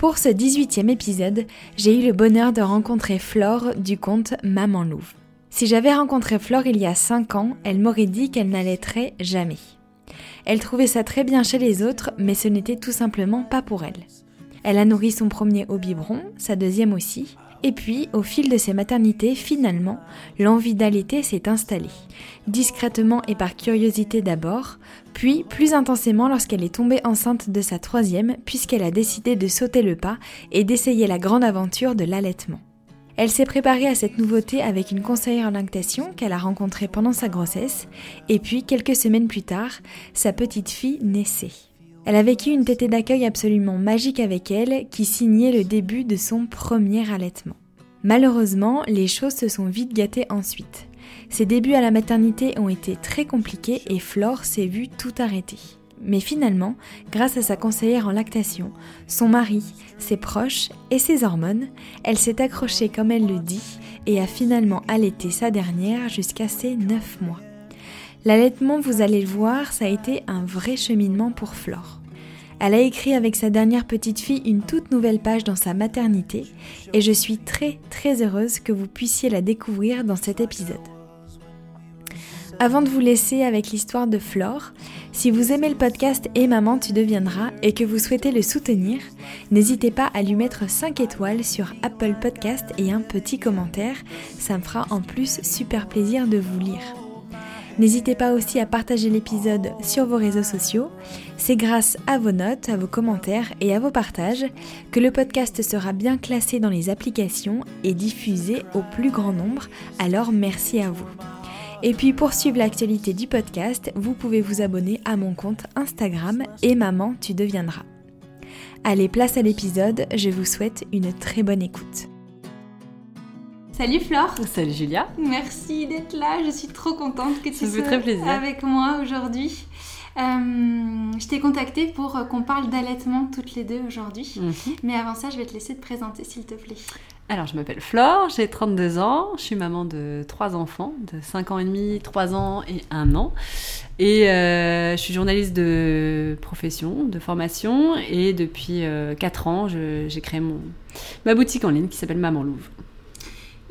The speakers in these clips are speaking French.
Pour ce 18e épisode, j'ai eu le bonheur de rencontrer Flore du compte Maman Louve. Si j'avais rencontré Flore il y a 5 ans, elle m'aurait dit qu'elle n'allaiterait jamais. Elle trouvait ça très bien chez les autres, mais ce n'était tout simplement pas pour elle. Elle a nourri son premier au biberon, sa deuxième aussi, et puis, au fil de ses maternités, finalement, l'envie d'allaiter s'est installée. Discrètement et par curiosité d'abord, puis plus intensément lorsqu'elle est tombée enceinte de sa troisième, puisqu'elle a décidé de sauter le pas et d'essayer la grande aventure de l'allaitement. Elle s'est préparée à cette nouveauté avec une conseillère en lactation qu'elle a rencontrée pendant sa grossesse, et puis quelques semaines plus tard, sa petite fille naissait. Elle a vécu une tétée d'accueil absolument magique avec elle qui signait le début de son premier allaitement. Malheureusement, les choses se sont vite gâtées ensuite. Ses débuts à la maternité ont été très compliqués et Flore s'est vue tout arrêter. Mais finalement, grâce à sa conseillère en lactation, son mari, ses proches et ses hormones, elle s'est accrochée comme elle le dit et a finalement allaité sa dernière jusqu'à ses 9 mois. L'allaitement, vous allez le voir, ça a été un vrai cheminement pour Flore. Elle a écrit avec sa dernière petite fille une toute nouvelle page dans sa maternité et je suis très très heureuse que vous puissiez la découvrir dans cet épisode. Avant de vous laisser avec l'histoire de Flore, si vous aimez le podcast Et Maman tu deviendras et que vous souhaitez le soutenir, n'hésitez pas à lui mettre 5 étoiles sur Apple Podcast et un petit commentaire, ça me fera en plus super plaisir de vous lire. N'hésitez pas aussi à partager l'épisode sur vos réseaux sociaux. C'est grâce à vos notes, à vos commentaires et à vos partages que le podcast sera bien classé dans les applications et diffusé au plus grand nombre. Alors merci à vous. Et puis pour suivre l'actualité du podcast, vous pouvez vous abonner à mon compte Instagram et maman tu deviendras. Allez, place à l'épisode, je vous souhaite une très bonne écoute. Salut Flore. Salut Julia. Merci d'être là. Je suis trop contente que tu sois très avec moi aujourd'hui. Euh, je t'ai contactée pour qu'on parle d'allaitement toutes les deux aujourd'hui. Mhm. Mais avant ça, je vais te laisser te présenter s'il te plaît. Alors, je m'appelle Flore, j'ai 32 ans, je suis maman de trois enfants, de 5 ans et demi, 3 ans et 1 an. Et euh, je suis journaliste de profession, de formation, et depuis 4 euh, ans, j'ai créé mon, ma boutique en ligne qui s'appelle Maman Louve.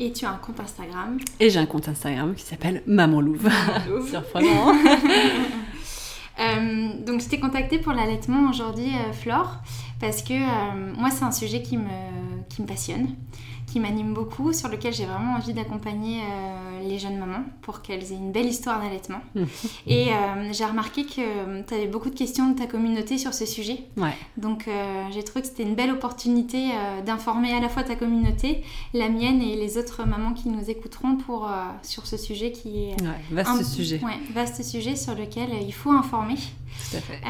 Et tu as un compte Instagram. Et j'ai un compte Instagram qui s'appelle Maman Louve. Surprenant. euh, donc je t'ai contactée pour l'allaitement aujourd'hui, euh, Flore, parce que euh, moi c'est un sujet qui me, qui me passionne qui m'anime beaucoup, sur lequel j'ai vraiment envie d'accompagner euh, les jeunes mamans pour qu'elles aient une belle histoire d'allaitement. Mmh. Et euh, j'ai remarqué que tu avais beaucoup de questions de ta communauté sur ce sujet. Ouais. Donc euh, j'ai trouvé que c'était une belle opportunité d'informer à la fois ta communauté, la mienne et les autres mamans qui nous écouteront pour, sur ce sujet qui est... Ouais, vaste sujet. Ouais, vaste sujet sur lequel il faut informer. Tout à fait.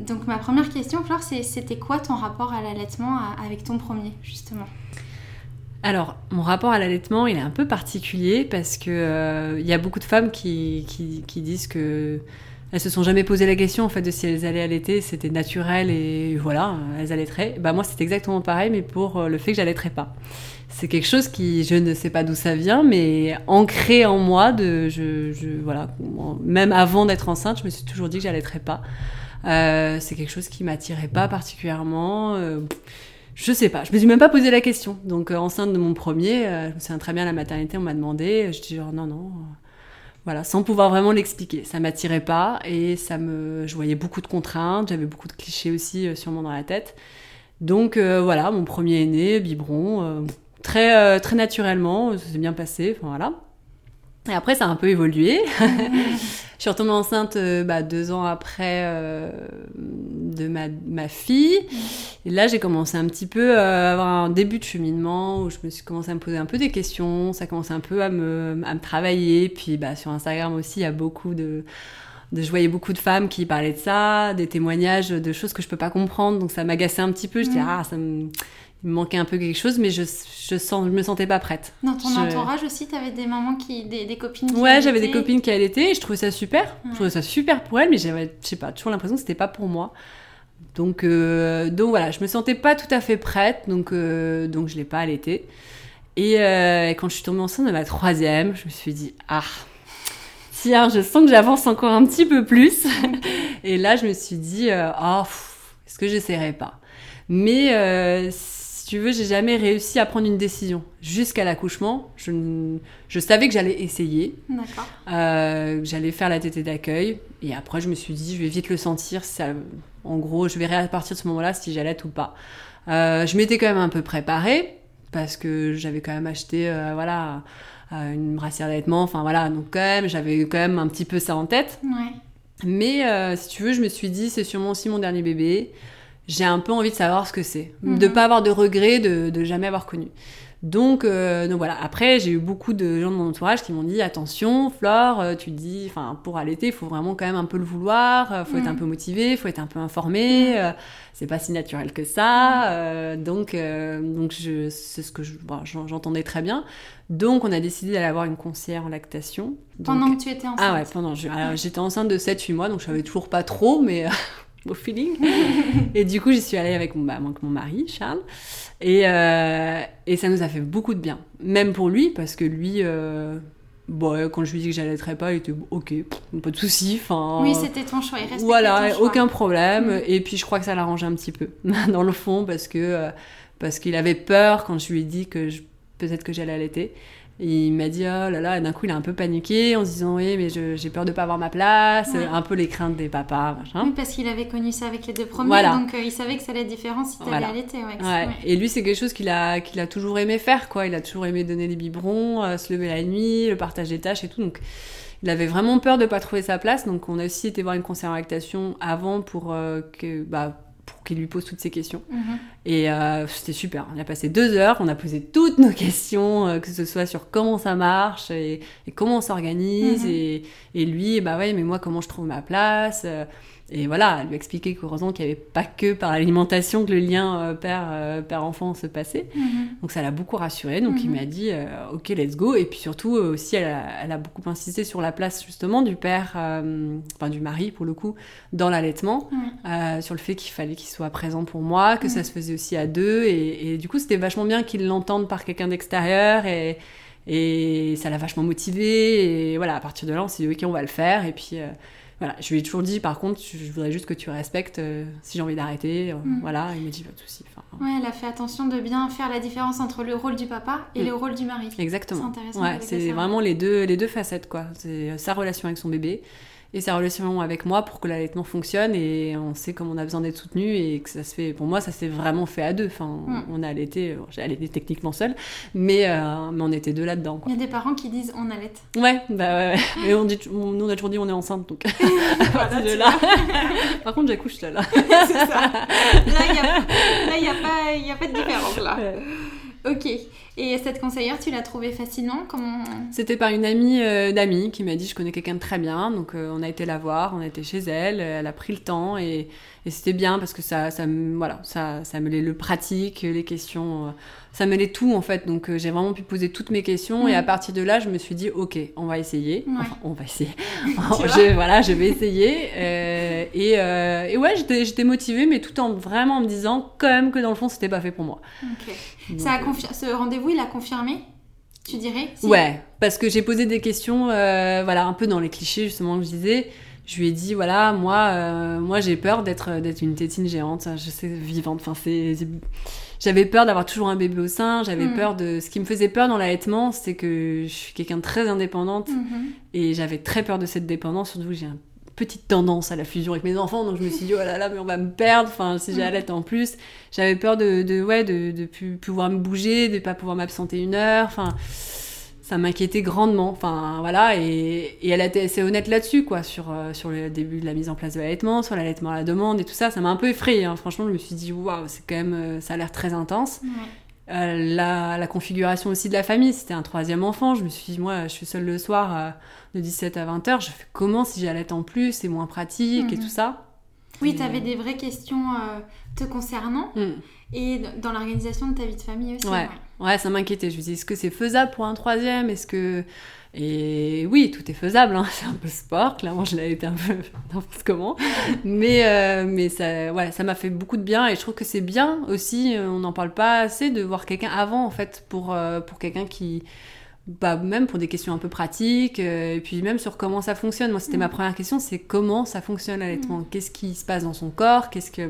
donc ma première question, Flore, c'était quoi ton rapport à l'allaitement avec ton premier, justement? Alors, mon rapport à l'allaitement, il est un peu particulier parce que euh, y a beaucoup de femmes qui, qui, disent que elles se sont jamais posé la question en fait de si elles allaient allaiter, c'était naturel et voilà, elles allaiteraient. Bah moi, c'est exactement pareil, mais pour euh, le fait que j'allaiterais pas. C'est quelque chose qui, je ne sais pas d'où ça vient, mais ancré en moi de, je, voilà, même avant d'être enceinte, je me suis toujours dit que j'allaiterais pas. Euh, c'est quelque chose qui m'attirait pas particulièrement. Je sais pas, je me suis même pas posé la question. Donc euh, enceinte de mon premier, euh, je me souviens très bien la maternité, on m'a demandé, je dis genre non non, euh, voilà, sans pouvoir vraiment l'expliquer. Ça m'attirait pas et ça me, je voyais beaucoup de contraintes, j'avais beaucoup de clichés aussi sûrement dans la tête. Donc voilà, mon premier est né, biberon, très très naturellement, ça s'est bien passé, enfin voilà. Et après, ça a un peu évolué. je suis retombée enceinte euh, bah, deux ans après euh, de ma, ma, fille. Et là, j'ai commencé un petit peu à avoir un début de cheminement où je me suis commencé à me poser un peu des questions. Ça commençait un peu à me, à me travailler. Puis bah, sur Instagram aussi, il y a beaucoup de. Je voyais beaucoup de femmes qui parlaient de ça, des témoignages de choses que je peux pas comprendre. Donc ça m'agaçait un petit peu. Je disais, mm. ah, ça me il me manquait un peu quelque chose, mais je, je, sens, je me sentais pas prête. Dans ton Je- entourage aussi, t'avais des mamans qui, des, des copines qui Ouais, j'avais des copines qui allaitaient et je trouvais ça super. Je trouvais ça super pour elles, mais j'avais, je sais pas, toujours l'impression que c'était pas pour moi. Donc, euh, donc voilà, je me sentais pas tout à fait prête, donc, euh, donc je l'ai pas allaité. Et, euh, et quand je suis tombée enceinte de ma troisième, je me suis dit, ah, tiens, je sens que j'avance encore un petit peu plus. et là, je me suis dit, euh, oh, pff, est-ce que j'essaierai pas? Mais si tu veux, j'ai jamais réussi à prendre une décision. Jusqu'à l'accouchement, je, je savais que j'allais essayer. J'allais faire la tétée d'accueil et après je me suis dit je vais vite le sentir ça, en gros je verrai à partir de ce moment-là si j'allais ou pas. Euh, je m'étais quand même un peu préparée parce que j'avais quand même acheté euh, voilà euh, une brassière d'allaitement enfin voilà. Donc quand même j'avais quand même un petit peu ça en tête. Ouais. mais euh, si tu veux je me suis dit c'est sûrement aussi mon dernier bébé. J'ai un peu envie de savoir ce que c'est. Mhm. de pas avoir de regrets de, de jamais avoir connu donc, euh, donc voilà. Après, j'ai eu beaucoup de gens de mon entourage qui m'ont dit attention, Flore, euh, tu dis, enfin, pour allaiter, il faut vraiment quand même un peu le vouloir, euh, faut être Mhm. un peu motivé, faut être un peu informé. euh, c'est pas si naturel que ça. euh, donc, donc je, c'est ce que je- bon, j'entendais très bien. Donc, on a décidé d'aller avoir une conseillère en lactation. Donc- Pendant que tu étais enceinte. ah ouais, pendant. je- alors, J'étais enceinte de 7-8 mois, donc je savais toujours pas trop, mais au feeling. et du coup, j'y suis allée avec mon, bah, avec mon mari, Charles. Et, euh, et ça nous a fait beaucoup de bien. Même pour lui, parce que lui, euh, bon, ouais, quand je lui ai dit que j'allaiterais pas, il était ok, pff, pas de souci. Oui, c'était ton choix. Il voilà, ton choix. aucun problème. Mm. Et puis je crois que ça l'arrangeait un petit peu, dans le fond, parce que euh, parce qu'il avait peur quand je lui ai dit que peut-être que j'allais allaiter. Et il m'a dit oh là là, et d'un coup il a un peu paniqué en se disant oui mais je- j'ai peur de pas avoir ma place, Ouais. un peu les craintes des papas, machin. Oui, parce qu'il avait connu ça avec les deux premiers, Voilà. donc euh, il savait que ça allait être différent si t'avais Voilà. allaité. Ouais, Ouais. Et lui, c'est quelque chose qu'il a, qu'il a toujours aimé faire, quoi. Il a toujours aimé donner des biberons, euh, se lever la nuit, le partage des tâches et tout. Donc, il avait vraiment peur de pas trouver sa place. Donc, on a aussi été voir une conseillère en lactation avant pour euh, que, bah, pour qu'il lui pose toutes ces questions. Mhm. Et euh, c'était super. On a passé deux heures, on a posé toutes nos questions, euh, que ce soit sur comment ça marche et, et comment on s'organise. Mhm. et, et lui, bah ouais, mais moi, comment je trouve ma place euh, Et voilà, lui expliquer qu'heureusement qu'il n'y avait pas que par l'alimentation que le lien euh, père, euh, père-enfant se passait. Mhm. Donc ça l'a beaucoup rassuré. Donc il Mhm. m'a dit, euh, ok, let's go. Et puis surtout aussi, elle a, elle a beaucoup insisté sur la place justement du père, euh, enfin du mari pour le coup, dans l'allaitement, euh, sur le fait qu'il fallait qu'il soit présent pour moi, que ça Mhm. se faisait aussi à deux. Et, et du coup, c'était vachement bien qu'il l'entende par quelqu'un d'extérieur. Et, et ça l'a vachement motivé. Et voilà, à partir de là, on s'est dit, ok, on va le faire. Et puis... voilà, je lui ai toujours dit, par contre, je voudrais juste que tu respectes euh, si j'ai envie d'arrêter. euh, Mhm. Voilà, il m'a dit pas de souci. Enfin, Ouais, elle a fait attention de bien faire la différence entre le rôle du papa et Mm. le rôle du mari. Exactement. C'est intéressant Ouais, avec c'est vraiment les deux, les deux facettes, quoi. C'est euh, sa relation avec son bébé et sa relation avec moi pour que l'allaitement fonctionne et on sait comme on a besoin d'être soutenu et que ça se fait. Pour moi, ça s'est vraiment fait à deux. Enfin, Mm. on a allaité, euh, j'ai allaité techniquement seul, mais, euh, mais on était deux là-dedans, Il quoi. y a des parents qui disent on allait. Ouais, bah ouais, ouais. Et on dit, on- nous on a toujours dit on est enceinte, donc de là. Par contre, j'accouche là. là. Là, il n'y a, là, a, pas- y a pas de différence. Là. Ouais. Ok. Et cette conseillère, tu l'as trouvée facilement Comment C'était par une amie euh, d'amis qui m'a dit je connais quelqu'un de très bien, donc euh, on a été la voir, on a été chez elle, euh, elle a pris le temps et, et c'était bien parce que ça, ça, me- voilà, ça, ça mêlait le pratique, les questions, euh, ça mêlait tout en fait, donc euh, j'ai vraiment pu poser toutes mes questions et à partir de là je me suis dit ok on va essayer, Ouais. enfin on va essayer, je, voilà je vais essayer euh, et, euh, et ouais j'étais motivée mais tout en vraiment en me disant quand même que dans le fond c'était pas fait pour moi. Ok. Donc, Ça a euh, confi- Ce rendez-vous, il a confirmé Tu dirais Si. Ouais, parce que j'ai posé des questions, euh, voilà, un peu dans les clichés justement que je disais. Je lui ai dit, voilà, moi, euh, moi j'ai peur d'être d'être une tétine géante, je sais, vivante. Enfin, c'est, j'avais peur d'avoir toujours un bébé au sein. J'avais Mm. peur de. Ce qui me faisait peur dans l'allaitement, c'est que je suis quelqu'un de très indépendante Mhm. et j'avais très peur de cette dépendance. Surtout, que j'ai une petite tendance à la fusion avec mes enfants, donc je me suis dit, oh là là, mais on va me perdre. Enfin, si Mm. j'allaite en plus, j'avais peur de, de ouais, de, de pouvoir me bouger, de pas pouvoir m'absenter une heure. Enfin, ça m'inquiétait grandement. Enfin, voilà, et, et elle été assez honnête là-dessus, quoi, sur, euh, sur le début de la mise en place de l'allaitement, sur l'allaitement à la demande et tout ça. Ça m'a un peu effrayée. hein. Franchement, je me suis dit, waouh, c'est quand même, euh, ça a l'air très intense. Ouais. Euh, la, la configuration aussi de la famille, c'était un troisième enfant. Je me suis dit, moi, je suis seule le soir euh, de 17 à 20 heures. Je fais comment si j'allaite en plus C'est moins pratique et Mhm. tout ça? Oui, tu avais des vraies questions euh, te concernant Mm. et dans l'organisation de ta vie de famille aussi. Ouais. Ouais, ça m'inquiétait. Je me disais, est-ce que c'est faisable pour un troisième? Est-ce que. Et oui, tout est faisable. hein. C'est un peu sport. Clairement, je l'ai été un peu n'importe comment. Mais, euh, mais ça ouais, ça m'a fait beaucoup de bien. Et je trouve que c'est bien aussi, euh, on n'en parle pas assez, de voir quelqu'un avant, en fait, pour, euh, pour quelqu'un qui. Bah, même pour des questions un peu pratiques, euh, et puis même sur comment ça fonctionne. Moi, c'était Mm. ma première question, c'est comment ça fonctionne l'allaitement Qu'est-ce qui se passe dans son corps? Qu'est-ce que,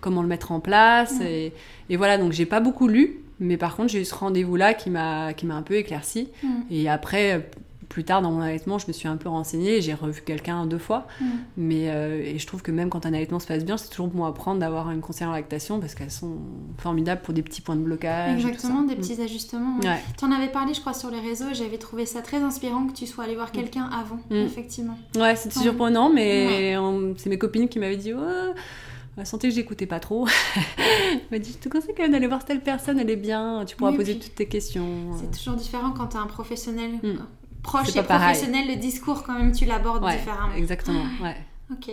Comment le mettre en place? Mm. et, et voilà, donc j'ai pas beaucoup lu, mais par contre, j'ai eu ce rendez-vous-là qui m'a qui m'a un peu éclairci. Mm. Et après, plus tard dans mon allaitement, je me suis un peu renseignée j'ai revu quelqu'un deux fois. Mm. Mais euh, et je trouve que même quand un allaitement se passe bien, c'est toujours bon à prendre d'avoir une conseillère en lactation parce qu'elles sont formidables pour des petits points de blocage. et tout Exactement, ça. des Mm. petits ajustements. ouais. Ouais. Tu en avais parlé, je crois, sur les réseaux. et J'avais trouvé ça très inspirant que tu sois allé voir quelqu'un avant, effectivement. Ouais, c'était surprenant, mais c'est mes copines qui m'avaient dit Ouais, elle sentait que j'écoutais pas trop. Elle m'a dit Je te conseille quand même d'aller voir telle personne, elle est bien, tu pourras Oui, poser toutes tes questions. C'est toujours différent quand tu as un professionnel Mm. euh, proche et pareil. professionnel. Le discours, quand même, tu l'abordes Ouais, différemment. exactement. Ouais. Ok.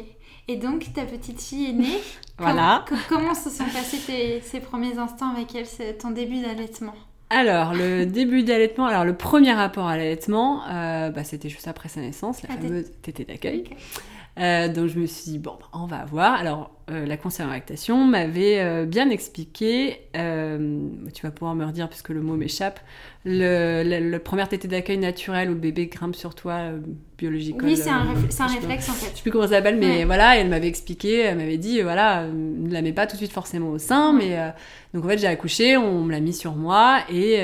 Et donc, ta petite fille est née. Voilà. Com- com- comment se sont passés tes, ces premiers instants avec elle, ton début d'allaitement? Alors, le début d'allaitement, alors le premier rapport à l'allaitement, euh, bah, c'était juste après sa naissance, la Ah, fameuse tétée d'accueil. Euh, donc je me suis dit, bon, bah, on va voir. Alors, euh, la conseillère en lactation m'avait euh, bien expliqué, tu vas pouvoir me redire puisque le mot m'échappe, le, première tétée d'accueil naturelle où le bébé grimpe sur toi, euh, biologique. Oui, c'est un, c'est un réflexe en Je sais fait. plus comment ça s'appelle, mais Ouais. voilà, elle m'avait expliqué, elle m'avait dit, voilà, ne la mets pas tout de suite forcément au sein, mais donc en fait j'ai accouché, on me l'a mis sur moi et,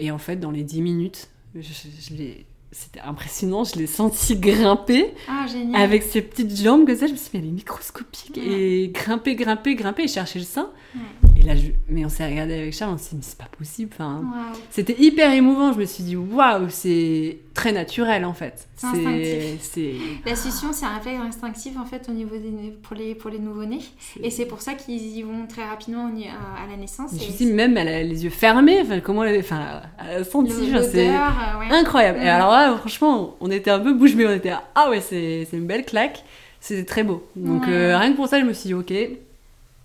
et en fait dans les 10 minutes, je, je- je l'ai- c'était impressionnant, je l'ai senti grimper Ah, avec ses petites jambes que ça, je me suis dit, mais elle est microscopique Ouais. et grimper, grimper, grimper et chercher le sein. Ouais. Et là, je- mais on s'est regardé avec Charles, on s'est dit, mais c'est pas possible, enfin. C'était hyper émouvant. Je me suis dit, waouh, c'est très naturel en fait. C'est La succion, c'est un réflexe instinctif en fait au niveau des, pour les, pour les nouveau-nés. Et c'est pour ça qu'ils y vont très rapidement à, la naissance. Je me suis dit, même elle a les yeux fermés. Enfin, comment elle, enfin, elle a senti. genre, c'est euh, ouais. incroyable. Et alors là, franchement, on était un peu bouche bée. On était, ah ouais, c'est une belle claque. C'était très beau. Donc Ouais. euh, rien que pour ça, je me suis dit, ok,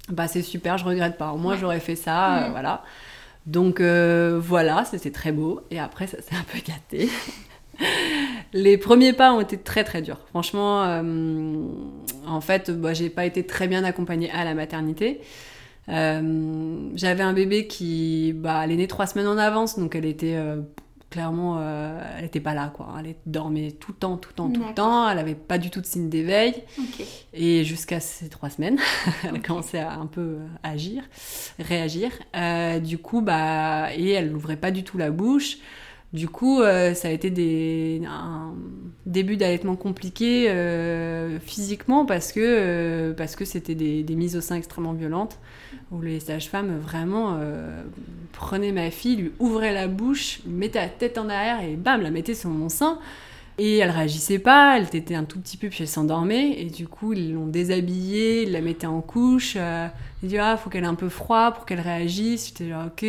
bah c'est super, je regrette pas. Au moins, Ouais. j'aurais fait ça, euh, voilà. Donc euh, voilà, c'était très beau. Et après, ça s'est un peu gâté. Les premiers pas ont été très très durs. Franchement, en fait, bah, j'ai pas été très bien accompagnée à la maternité. J'avais un bébé qui, bah, elle est née trois semaines en avance, donc elle était clairement, euh, elle était pas là, quoi. Elle dormait tout le temps, tout le temps, tout le temps. Elle avait pas du tout de signe d'éveil. Et jusqu'à ces trois semaines, elle a Ok. commencé à un peu euh, agir, réagir. Euh, du coup, bah, et elle n'ouvrait pas du tout la bouche. Du coup, euh, ça a été des, un début d'allaitement compliqué euh, physiquement parce que euh, parce que c'était des, mises au sein extrêmement violentes où les sages-femmes vraiment prenaient ma fille, lui ouvraient la bouche, mettaient la tête en arrière et bam, la mettaient sur mon sein. Et elle réagissait pas, elle tétait un tout petit peu puis elle s'endormait et du coup ils l'ont déshabillée, ils la mettaient en couche. Ils disaient ah faut qu'elle ait un peu froid pour qu'elle réagisse. J'étais là ok.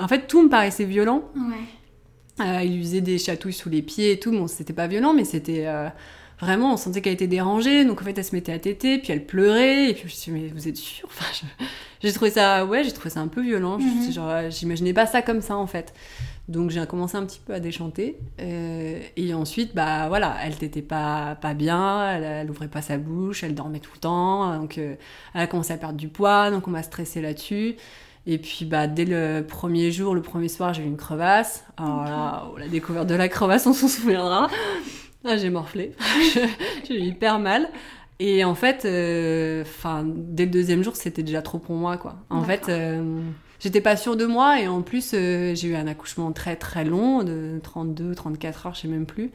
En fait tout me paraissait violent. Ouais. Euh, il lui faisait des chatouilles sous les pieds et tout. Bon c'était pas violent mais c'était euh, vraiment on sentait qu'elle était dérangée. Donc en fait elle se mettait à téter puis elle pleurait et puis je me suis dit mais vous êtes sûre? Enfin je- j'ai trouvé ça ouais j'ai trouvé ça un peu violent. Mhm. genre euh, j'imaginais pas ça comme ça en fait. Donc j'ai commencé un petit peu à déchanter. Euh, et ensuite, bah voilà, elle n'était pas, pas bien, elle, elle ouvrait pas sa bouche, elle dormait tout le temps. Donc elle a commencé à perdre du poids, donc on m'a stressé là-dessus. Et puis bah, dès le premier jour, le premier soir, j'ai eu une crevasse. Alors là, oh, la découverte de la crevasse, on s'en souviendra. Ah, j'ai morflé. j'ai eu hyper mal. Et en fait, euh, dès le deuxième jour, c'était déjà trop pour moi. Quoi. En fait, euh, j'étais pas sûre de moi. Et en plus, euh, j'ai eu un accouchement très très long, de 32, 34 heures, je sais même plus.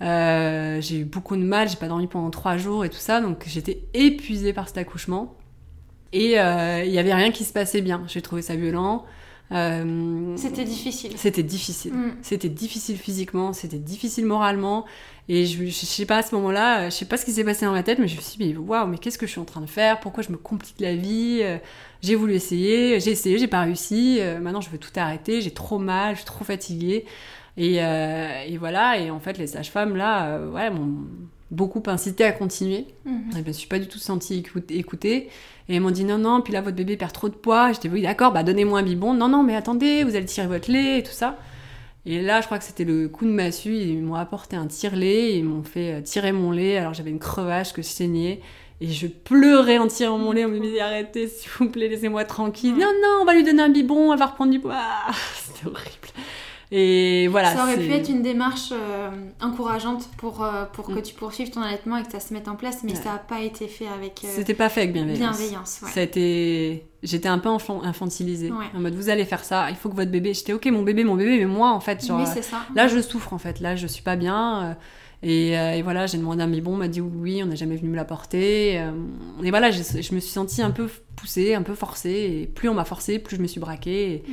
J'ai eu beaucoup de mal, j'ai pas dormi pendant trois jours et tout ça. Donc j'étais épuisée par cet accouchement. Et euh, il y avait rien qui se passait bien. J'ai trouvé ça violent. Euh, C'était difficile. c'était difficile. Mm. C'était difficile physiquement, c'était difficile moralement. Et je, je sais pas à ce moment-là, euh, je sais pas ce qui s'est passé dans ma tête, mais je me suis dit, mais waouh, mais qu'est-ce que je suis en train de faire? Pourquoi je me complique la vie? Euh, J'ai voulu essayer, j'ai essayé, j'ai pas réussi. Euh, Maintenant, je veux tout arrêter, j'ai trop mal, je suis trop fatiguée. Et, euh, et voilà, et en fait, les sages-femmes, là, euh, ouais, m'ont beaucoup incité à continuer. Mhm. Je me suis pas du tout sentie écout- écoutée. Et ils m'ont dit non, non, puis là, votre bébé perd trop de poids. J'étais, oui, d'accord, bah donnez-moi un biberon. Non, non, mais attendez, vous allez tirer votre lait et tout ça. Et là, je crois que c'était le coup de massue. Ils m'ont apporté un tire-lait. Ils m'ont fait euh, tirer mon lait. Alors j'avais une crevache que je saignais. Et je pleurais en tirant mon lait. On me dit arrêtez, s'il vous plaît, laissez-moi tranquille. Non, non, on va lui donner un biberon, elle va reprendre du poids. Ah, c'était horrible. Et voilà. ça aurait pu être une démarche euh, encourageante pour, euh, pour que Mm. tu poursuives ton allaitement et que ça se mette en place, mais Ouais. ça n'a pas été fait avec euh, C'était pas fait avec bienveillance. bienveillance. ouais. Ça a été... J'étais un peu enfant- infantilisée. Ouais. En mode, vous allez faire ça, il faut que votre bébé... J'étais, ok, mon bébé, mon bébé, mais moi, en fait, genre... Euh, c'est ça. Là, je souffre, en fait. Là, je suis pas bien. Et, euh, et voilà, j'ai demandé un biberon, on m'a dit oui, on n'a jamais venu me l'apporter. euh, Et voilà, je me suis sentie un peu poussée, un peu forcée. Et plus on m'a forcée, plus je me suis braquée. Et, Mm.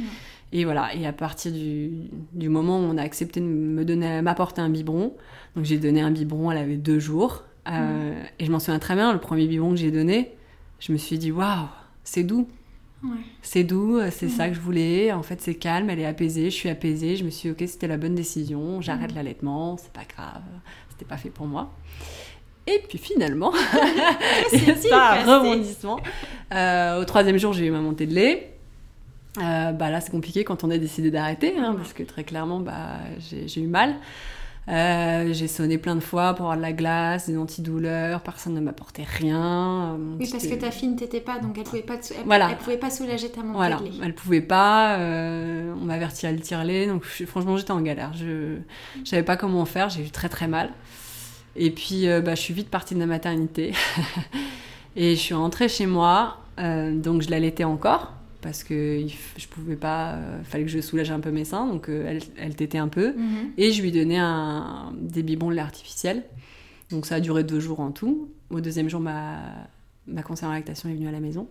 Et voilà, et à partir du, du moment où on a accepté de me donner, m'apporter un biberon, donc j'ai donné un biberon, elle avait deux jours. euh, Et je m'en souviens très bien, le premier biberon que j'ai donné, je me suis dit waouh, c'est doux. Ouais. C'est doux, euh, c'est ça que je voulais. En fait, c'est calme, elle est apaisée, je suis apaisée. Je me suis dit, ok, c'était la bonne décision, j'arrête Mhm. l'allaitement, c'est pas grave, c'était pas fait pour moi. Et puis finalement, c'est pas un rebondissement. Euh, au troisième jour, j'ai eu ma montée de lait. Euh, bah là, c'est compliqué quand on a décidé d'arrêter, hein, parce que très clairement, bah, j'ai j'ai eu mal. Euh, j'ai sonné plein de fois pour avoir de la glace, des antidouleurs, personne ne m'apportait rien. Euh, Oui, parce que ta fille ne t'était pas, donc elle pouvait pas, te sou- elle, Voilà. elle pouvait pas soulager ta montée Voilà, de elle pouvait pas, euh, on m'avait retiré le tire-lait, donc je- franchement j'étais en galère. Je je savais pas comment faire, j'ai eu très très mal. Et puis euh, bah, je suis vite partie de la maternité et je suis rentrée chez moi, euh, donc je l'allaitais encore parce que je pouvais pas, euh, fallait que je soulage un peu mes seins, donc euh, elle, elle tétait un peu. Mhm. Et je lui donnais un, des biberons de lait artificiel. Donc ça a duré deux jours en tout. Au deuxième jour, ma, ma conseillère en lactation est venue à la maison.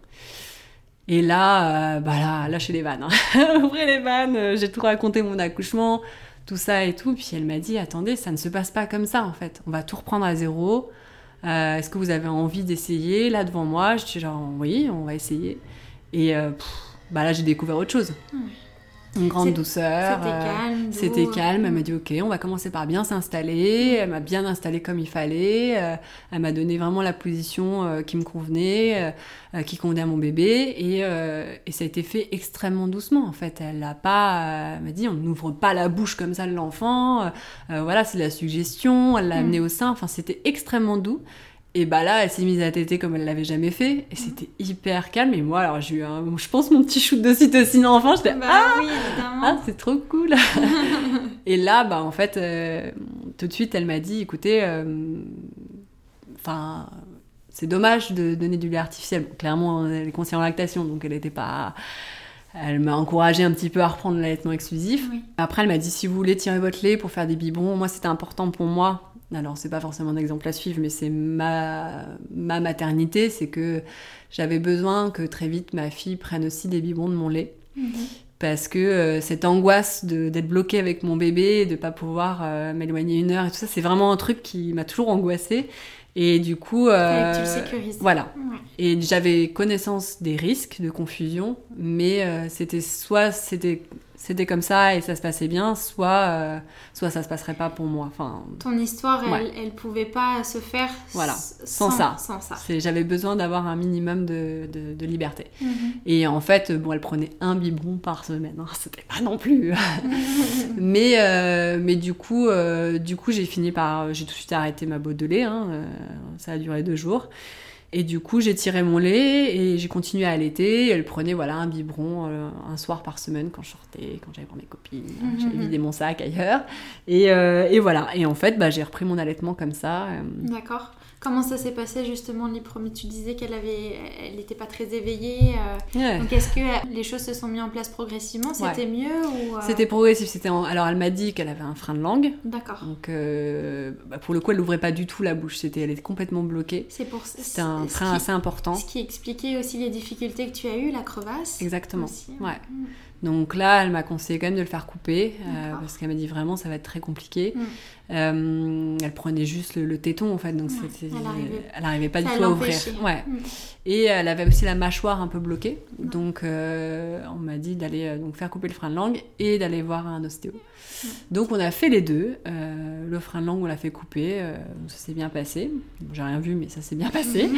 Et là, euh, bah là, lâchez les vannes. hein. Ouvrez les vannes. euh, J'ai tout raconté mon accouchement, tout ça et tout. Puis elle m'a dit, attendez, ça ne se passe pas comme ça en fait. On va tout reprendre à zéro. Euh, Est-ce que vous avez envie d'essayer là devant moi? Je dis genre, oui, on va essayer. Et euh, pff, bah là, j'ai découvert autre chose. Ouais. Une grande douceur. C'était euh, calme. c'était calme, elle m'a dit ok, on va commencer par bien s'installer. Elle m'a bien installé comme il fallait. euh, elle m'a donné vraiment la position qui me convenait, qui convenait à mon bébé. Et, et ça a été fait extrêmement doucement en fait. Elle a pas, elle m'a dit on n'ouvre pas la bouche comme ça de l'enfant. euh, voilà, c'est de la suggestion. Elle l'a Mm. amené au sein. Enfin, c'était extrêmement doux. Et bah là, elle s'est mise à téter comme elle l'avait jamais fait. Et c'était hyper calme. Et moi, alors j'ai eu, un, je pense, mon petit shoot d'ocytocine enfant. J'étais Bah ah oui, évidemment. ah, c'est trop cool. et là, bah, en fait, euh, tout de suite, elle m'a dit, écoutez, euh, enfin, c'est dommage de donner du lait artificiel. Bon, clairement, elle est conseillère en lactation, donc elle n'était pas. Elle m'a encouragée un petit peu à reprendre l'allaitement exclusif. Oui. Après, elle m'a dit si vous voulez tirer votre lait pour faire des biberons, moi c'était important pour moi. Alors, c'est pas forcément un exemple à suivre, mais c'est ma, ma maternité, c'est que j'avais besoin que très vite ma fille prenne aussi des biberons de mon lait Mhm. parce que euh, cette angoisse de- d'être bloquée avec mon bébé, de pas pouvoir euh, m'éloigner une heure et tout ça, c'est vraiment un truc qui m'a toujours angoissée. Et du coup, que tu euh, le sécurises. voilà. Ouais. Et j'avais connaissance des risques de confusion, mais euh, c'était soit c'était c'était comme ça et ça se passait bien, soit euh, soit ça se passerait pas pour moi. Enfin, Ton histoire, elle, Ouais. elle pouvait pas se faire Voilà. Sans ça. Sans ça. j'avais besoin d'avoir un minimum de, de, de liberté. Mhm. Et en fait, bon, elle prenait un biberon par semaine. hein, C'était pas non plus. mais, euh, mais du coup, euh, du coup, j'ai fini par. J'ai tout de suite arrêté ma botte de lait. hein, euh, ça a duré deux jours. Et du coup, j'ai tiré mon lait et j'ai continué à allaiter. Elle prenait voilà un biberon euh, un soir par semaine quand je sortais, quand j'allais voir mes copines. Mhm. J'avais vidé mon sac ailleurs. Et, euh, et voilà. Et en fait, bah, j'ai repris mon allaitement comme ça. euh, D'accord. Comment ça s'est passé justement Tu disais qu'elle avait, elle n'était pas très éveillée. euh, ouais. Donc est-ce que euh, les choses se sont mises en place progressivement? C'était mieux ou euh, C'était progressif. C'était en- Alors, elle m'a dit qu'elle avait un frein de langue. D'accord. Donc, euh, bah, pour le coup, elle n'ouvrait pas du tout la bouche. C'était, elle était complètement bloquée. C'est pour C'était un frein qui- assez important. Ce qui expliquait aussi les difficultés que tu as eues, la crevasse. Exactement. aussi. Ouais. Mm. Donc là, elle m'a conseillé quand même de le faire couper, euh, parce qu'elle m'a dit vraiment ça va être très compliqué. Mm. Euh, elle prenait juste le, le téton en fait, donc Ouais, elle arrivait- elle arrivait pas Ça du tout à ouvrir. Ouais. Mm. Et elle avait aussi la mâchoire un peu bloquée, donc euh, on m'a dit d'aller donc faire couper le frein de langue et d'aller voir un ostéo. Mm. Donc on a fait les deux. Le frein de langue on l'a fait couper, ça s'est bien passé. Bon, J'ai rien vu mais ça s'est bien passé.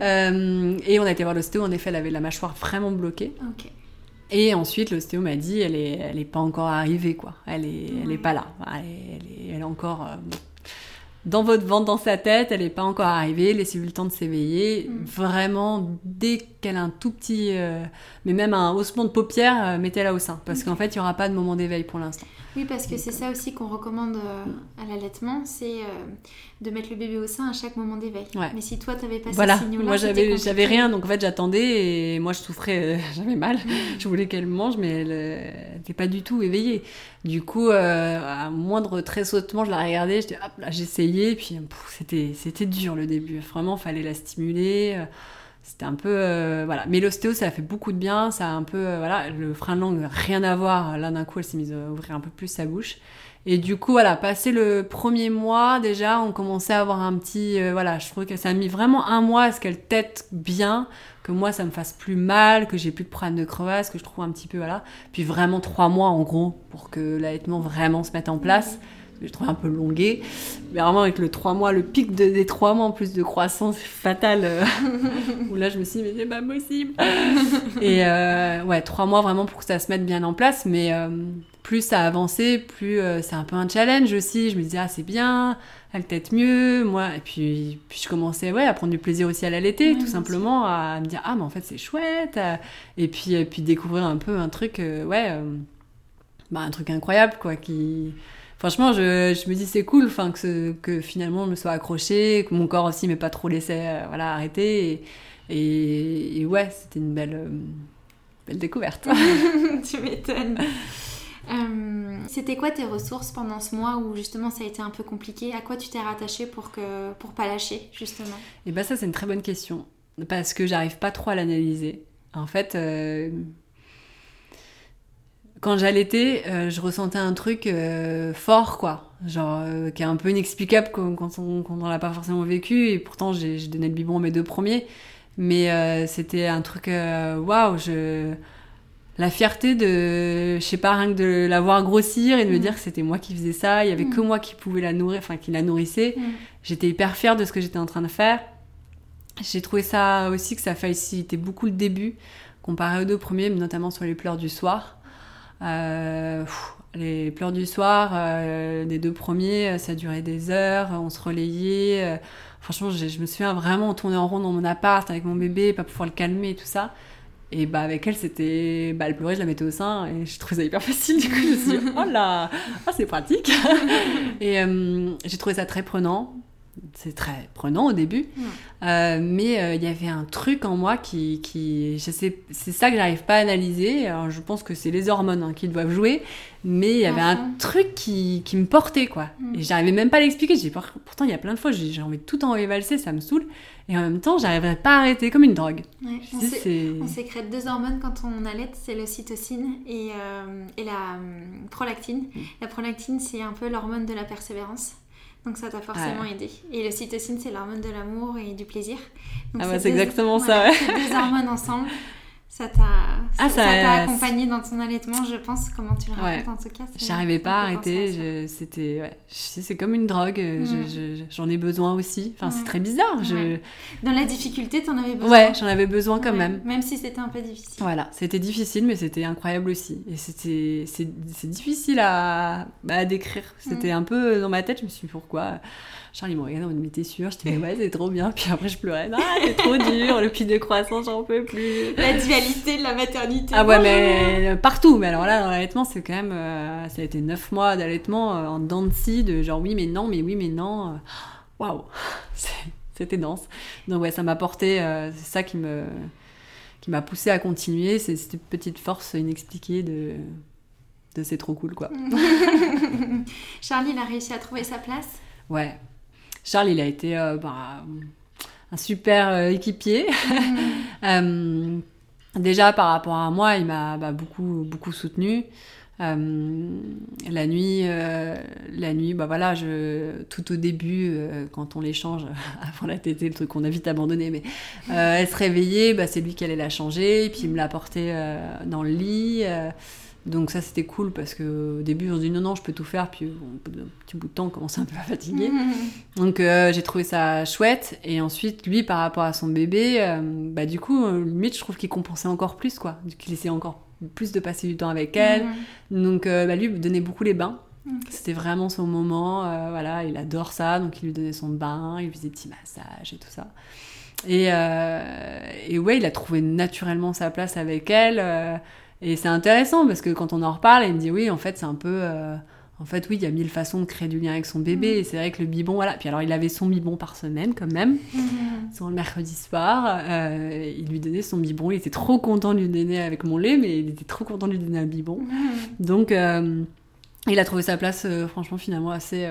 Et on a été voir l'ostéo. En effet, elle avait la mâchoire vraiment bloquée. Ok. Et ensuite, l'ostéo m'a dit, elle est, elle est pas encore arrivée, quoi. Elle est, elle est pas là. Elle est, elle est, elle est encore euh, dans votre ventre, dans sa tête. Elle est pas encore arrivée. Laissez-lui le temps de s'éveiller. Mm. Vraiment, dès qu'elle a un tout petit, euh, mais même un haussement de paupières, euh, mettez-la au sein, parce qu'en fait, il y aura pas de moment d'éveil pour l'instant. Oui, parce que c'est ça aussi qu'on recommande euh, à l'allaitement, c'est de mettre le bébé au sein à chaque moment d'éveil. Ouais. Mais si toi, t'avais pas Voilà, ces signaux-là, moi j'avais rien, donc en fait j'attendais et moi je souffrais, j'avais mal. Je voulais qu'elle mange, mais elle n'était pas du tout éveillée. Du coup, à moindre tressautement, je la regardais, j'étais hop là, j'essayais, puis c'était c'était dur le début. Vraiment, fallait la stimuler. euh, C'était un peu euh, voilà, mais l'ostéo ça a fait beaucoup de bien, ça a un peu euh, voilà, le frein de langue rien à voir. Là d'un coup, elle s'est mise à ouvrir un peu plus sa bouche. Et du coup, voilà, passé le premier mois, déjà, on commençait à avoir un petit. voilà, je trouve que ça a mis vraiment un mois à ce qu'elle tète bien, que moi, ça me fasse plus mal, que j'ai plus de problème de crevasse, que je trouve un petit peu. Voilà. Puis vraiment trois mois, en gros, pour que l'allaitement vraiment se mette en place. Je trouve un peu longué. Mais vraiment, avec le trois mois, le pic de- des trois mois en plus de croissance fatale, euh, où là, je me suis dit, mais c'est pas possible. Et euh, ouais, trois mois vraiment pour que ça se mette bien en place. Mais euh, plus ça avançait, plus c'est un peu un challenge aussi. Je me disais, ah, c'est bien, elle tête mieux. Moi, et puis, puis je commençais ouais, à prendre du plaisir aussi à l'allaiter, Ouais, tout simplement, à me dire, ah, mais en fait, c'est chouette. Et puis, et puis découvrir un peu un truc, ouais, bah, un truc incroyable, quoi, qui. Franchement, je, je me dis c'est cool, enfin que, ce- que finalement je me sois accrochée, que mon corps aussi m'ait pas trop laissé euh, voilà arrêter et, et, et ouais, c'était une belle euh, belle découverte. tu m'étonnes. Euh, C'était quoi tes ressources pendant ce mois où justement ça a été un peu compliqué? À quoi tu t'es rattaché pour que pour pas lâcher justement? Et ben ça c'est une très bonne question parce que j'arrive pas trop à l'analyser. En fait, quand j'allaitais, euh, je ressentais un truc euh, fort quoi, genre euh, qui est un peu inexplicable quand quand on quand on l'a pas forcément vécu et pourtant j'ai donné le biberon à mes deux premiers, mais euh, c'était un truc euh, waouh je la fierté de, je sais pas, rien que de la voir grossir et de me Mhm. dire que c'était moi qui faisais ça, il y avait que Mhm. moi qui pouvais la nourrir, enfin qui la nourrissait. J'étais hyper fière de ce que j'étais en train de faire. J'ai trouvé ça aussi que ça facilitait beaucoup le début comparé aux deux premiers, mais notamment sur les pleurs du soir. Euh, pff, les pleurs du soir, euh, des deux premiers, euh, ça durait des heures, on se relayait. franchement, je me souviens vraiment tourner en rond dans mon appart avec mon bébé, pas pouvoir le calmer et tout ça. Et bah avec elle, c'était, bah elle pleurait, je la mettais au sein et je trouvais ça hyper facile. Du coup, je me suis dit, oh là, ah, c'est pratique. et euh, j'ai trouvé ça très prenant. C'est très prenant au début, Euh, mais euh, il y avait un truc en moi qui, qui je sais, c'est ça que j'arrive pas à analyser. Alors je pense que c'est les hormones hein, qui doivent jouer, mais il y avait un truc qui, qui me portait quoi. Mm. Et j'arrivais même pas à l'expliquer. J'ai pourtant il y a plein de fois j'ai envie de tout envoyer valser, ça me saoule, et en même temps j'arriverais pas à arrêter comme une drogue. Ouais, on, sécrète deux hormones quand on allait, c'est l'ocytocine et, euh, et la prolactine. Mm. La prolactine, c'est un peu l'hormone de la persévérance. Donc ça t'a forcément aidé. Et l'ocytocine, c'est l'hormone de l'amour et du plaisir. Donc Ah bah, c'est exactement ça, ouais. Deux hormones ensemble, ça t'a Ah, ça- ça- accompagné dans ton allaitement, je pense. Comment tu le racontes Ouais. en tout cas J'arrivais pas à on arrêter, c'était ouais. C'est comme une drogue, euh, je- Mm. je- j'en ai besoin aussi. Enfin, c'est Ouais. très bizarre. Je... Ouais. Dans la difficulté, t'en avais besoin. Ouais, j'en avais besoin quand même. Même si c'était un peu difficile. Voilà, c'était difficile, mais c'était incroyable aussi. Et c'était, c'est, difficile à, à décrire. C'était un peu dans ma tête, je me suis dit pourquoi? Charlie me regardait en mode, mais t'es sûre Je disais, ouais, c'est trop bien. Puis après, je pleurais, ah, c'est trop dur, le pic de croissance, j'en peux plus. La dualité de la maternité. Ah ouais, mais euh, partout. Mais alors là, dans l'allaitement, c'est quand même. euh, ça a été neuf mois d'allaitement euh, en dents de scie, de genre oui, mais non, mais oui, mais non. Waouh C'était dense. Donc ouais, ça m'a porté. euh, c'est ça qui me qui m'a poussé à continuer. C'est cette petite force inexpliquée de de c'est trop cool quoi. Charlie, il a réussi à trouver sa place? Ouais. Charles, il a été bah, un super euh, équipier. Euh, déjà par rapport à moi, il m'a bah, beaucoup, beaucoup soutenu. Euh, la nuit, euh, la nuit, bah voilà, tout au début, euh, quand on l'échange avant la tétée, le truc qu'on a vite abandonné, mais elle se réveillait, bah, c'est lui qui allait la changer, puis il me la portait dans le lit. Donc ça c'était cool parce que au début on se dit non non je peux tout faire puis au bout d'un petit bout de temps on commence un peu à fatiguer. donc j'ai trouvé ça chouette et ensuite lui par rapport à son bébé bah du coup limite je trouve qu'il compensait encore plus quoi, qu'il essayait encore plus de passer du temps avec elle. Mhm. Donc, euh, bah, lui, donnait beaucoup les bains. C'était vraiment son moment. Euh, voilà, il adore ça. Donc, il lui donnait son bain, il lui faisait des petits massages et tout ça. Et, euh, et ouais, il a trouvé naturellement sa place avec elle. Et c'est intéressant parce que quand on en reparle, il me dit oui, en fait, c'est un peu en fait, oui, il y a mille façons de créer du lien avec son bébé. Mm. Et c'est vrai que le biberon, voilà. Puis alors, il avait son biberon par semaine, quand même. Mm. le mercredi soir, euh, il lui donnait son biberon. Il était trop content de lui donner avec mon lait, mais il était trop content de lui donner un biberon. Mm. Donc, euh, il a trouvé sa place, euh, franchement, finalement, assez.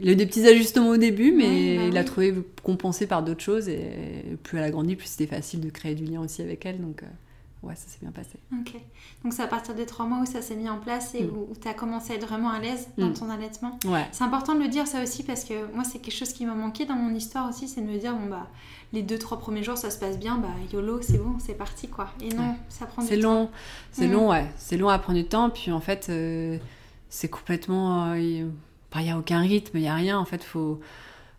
Il a eu des petits ajustements au début, mais bah il a trouvé compensé par d'autres choses. Et plus elle a grandi, plus c'était facile de créer du lien aussi avec elle. Donc ouais, ça s'est bien passé. Ok. Donc c'est à partir des trois mois où ça s'est mis en place et mm. où, tu as commencé à être vraiment à l'aise dans mm. ton allaitement. Ouais. C'est important de le dire ça aussi parce que moi c'est quelque chose qui m'a manqué dans mon histoire aussi, c'est de me dire bon bah les deux trois premiers jours ça se passe bien, bah YOLO c'est bon, c'est parti quoi. Et non, ça prend du temps. C'est long, c'est mm. long ouais, c'est long à prendre du temps puis en fait euh, c'est complètement, euh, il n'y a aucun rythme, il n'y a rien en fait, faut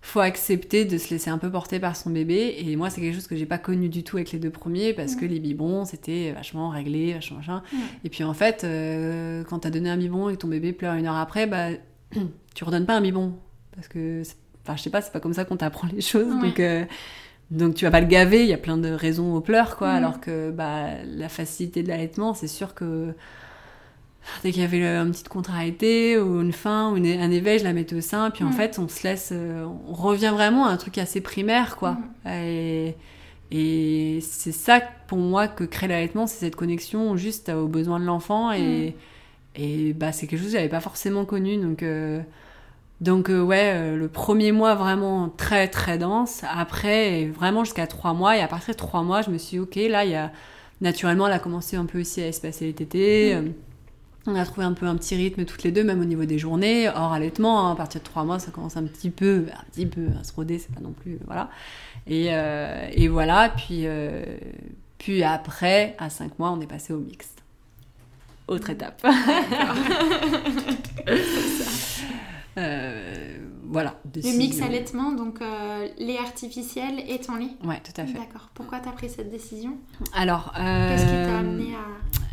faut accepter de se laisser un peu porter par son bébé. Et moi, c'est quelque chose que j'ai pas connu du tout avec les deux premiers parce que les biberons, c'était vachement réglé, vachement machin. Et puis en fait, euh, quand t'as donné un biberon et que ton bébé pleure une heure après, bah, tu redonnes pas un biberon. Parce que, enfin, je sais pas, c'est pas comme ça qu'on t'apprend les choses. Donc, euh, donc tu vas pas le gaver, il y a plein de raisons aux pleurs, quoi. Alors que bah, la facilité de l'allaitement, c'est sûr que dès qu'il y avait une petite contrariété ou une faim ou un éveil, je la mettais au sein. Puis en mm. fait, on se laisse, euh, on revient vraiment à un truc assez primaire, quoi. Mm. Et, et c'est ça pour moi que crée l'allaitement, c'est cette connexion juste aux besoins de l'enfant. Et, mm. et bah, c'est quelque chose que j'avais pas forcément connu. Donc, euh, donc euh, ouais, le premier mois vraiment très très dense. Après, vraiment jusqu'à trois mois. Et à partir de trois mois, je me suis dit, ok, là, il y a naturellement, elle a commencé un peu aussi à espacer les tétés. On a trouvé un peu un petit rythme toutes les deux, même au niveau des journées, hors allaitement. Hein, à partir de trois mois, ça commence un petit peu, un petit peu à se roder, c'est pas non plus, voilà. Et, euh, et voilà, puis, euh, puis après, à cinq mois, on est passé au mixte. Autre étape. euh, voilà. Le mix allaitement, donc lait artificiel et ton lait Ouais, tout à fait. D'accord. Pourquoi tu as pris cette décision? Alors. Qu'est-ce qui t'a amené à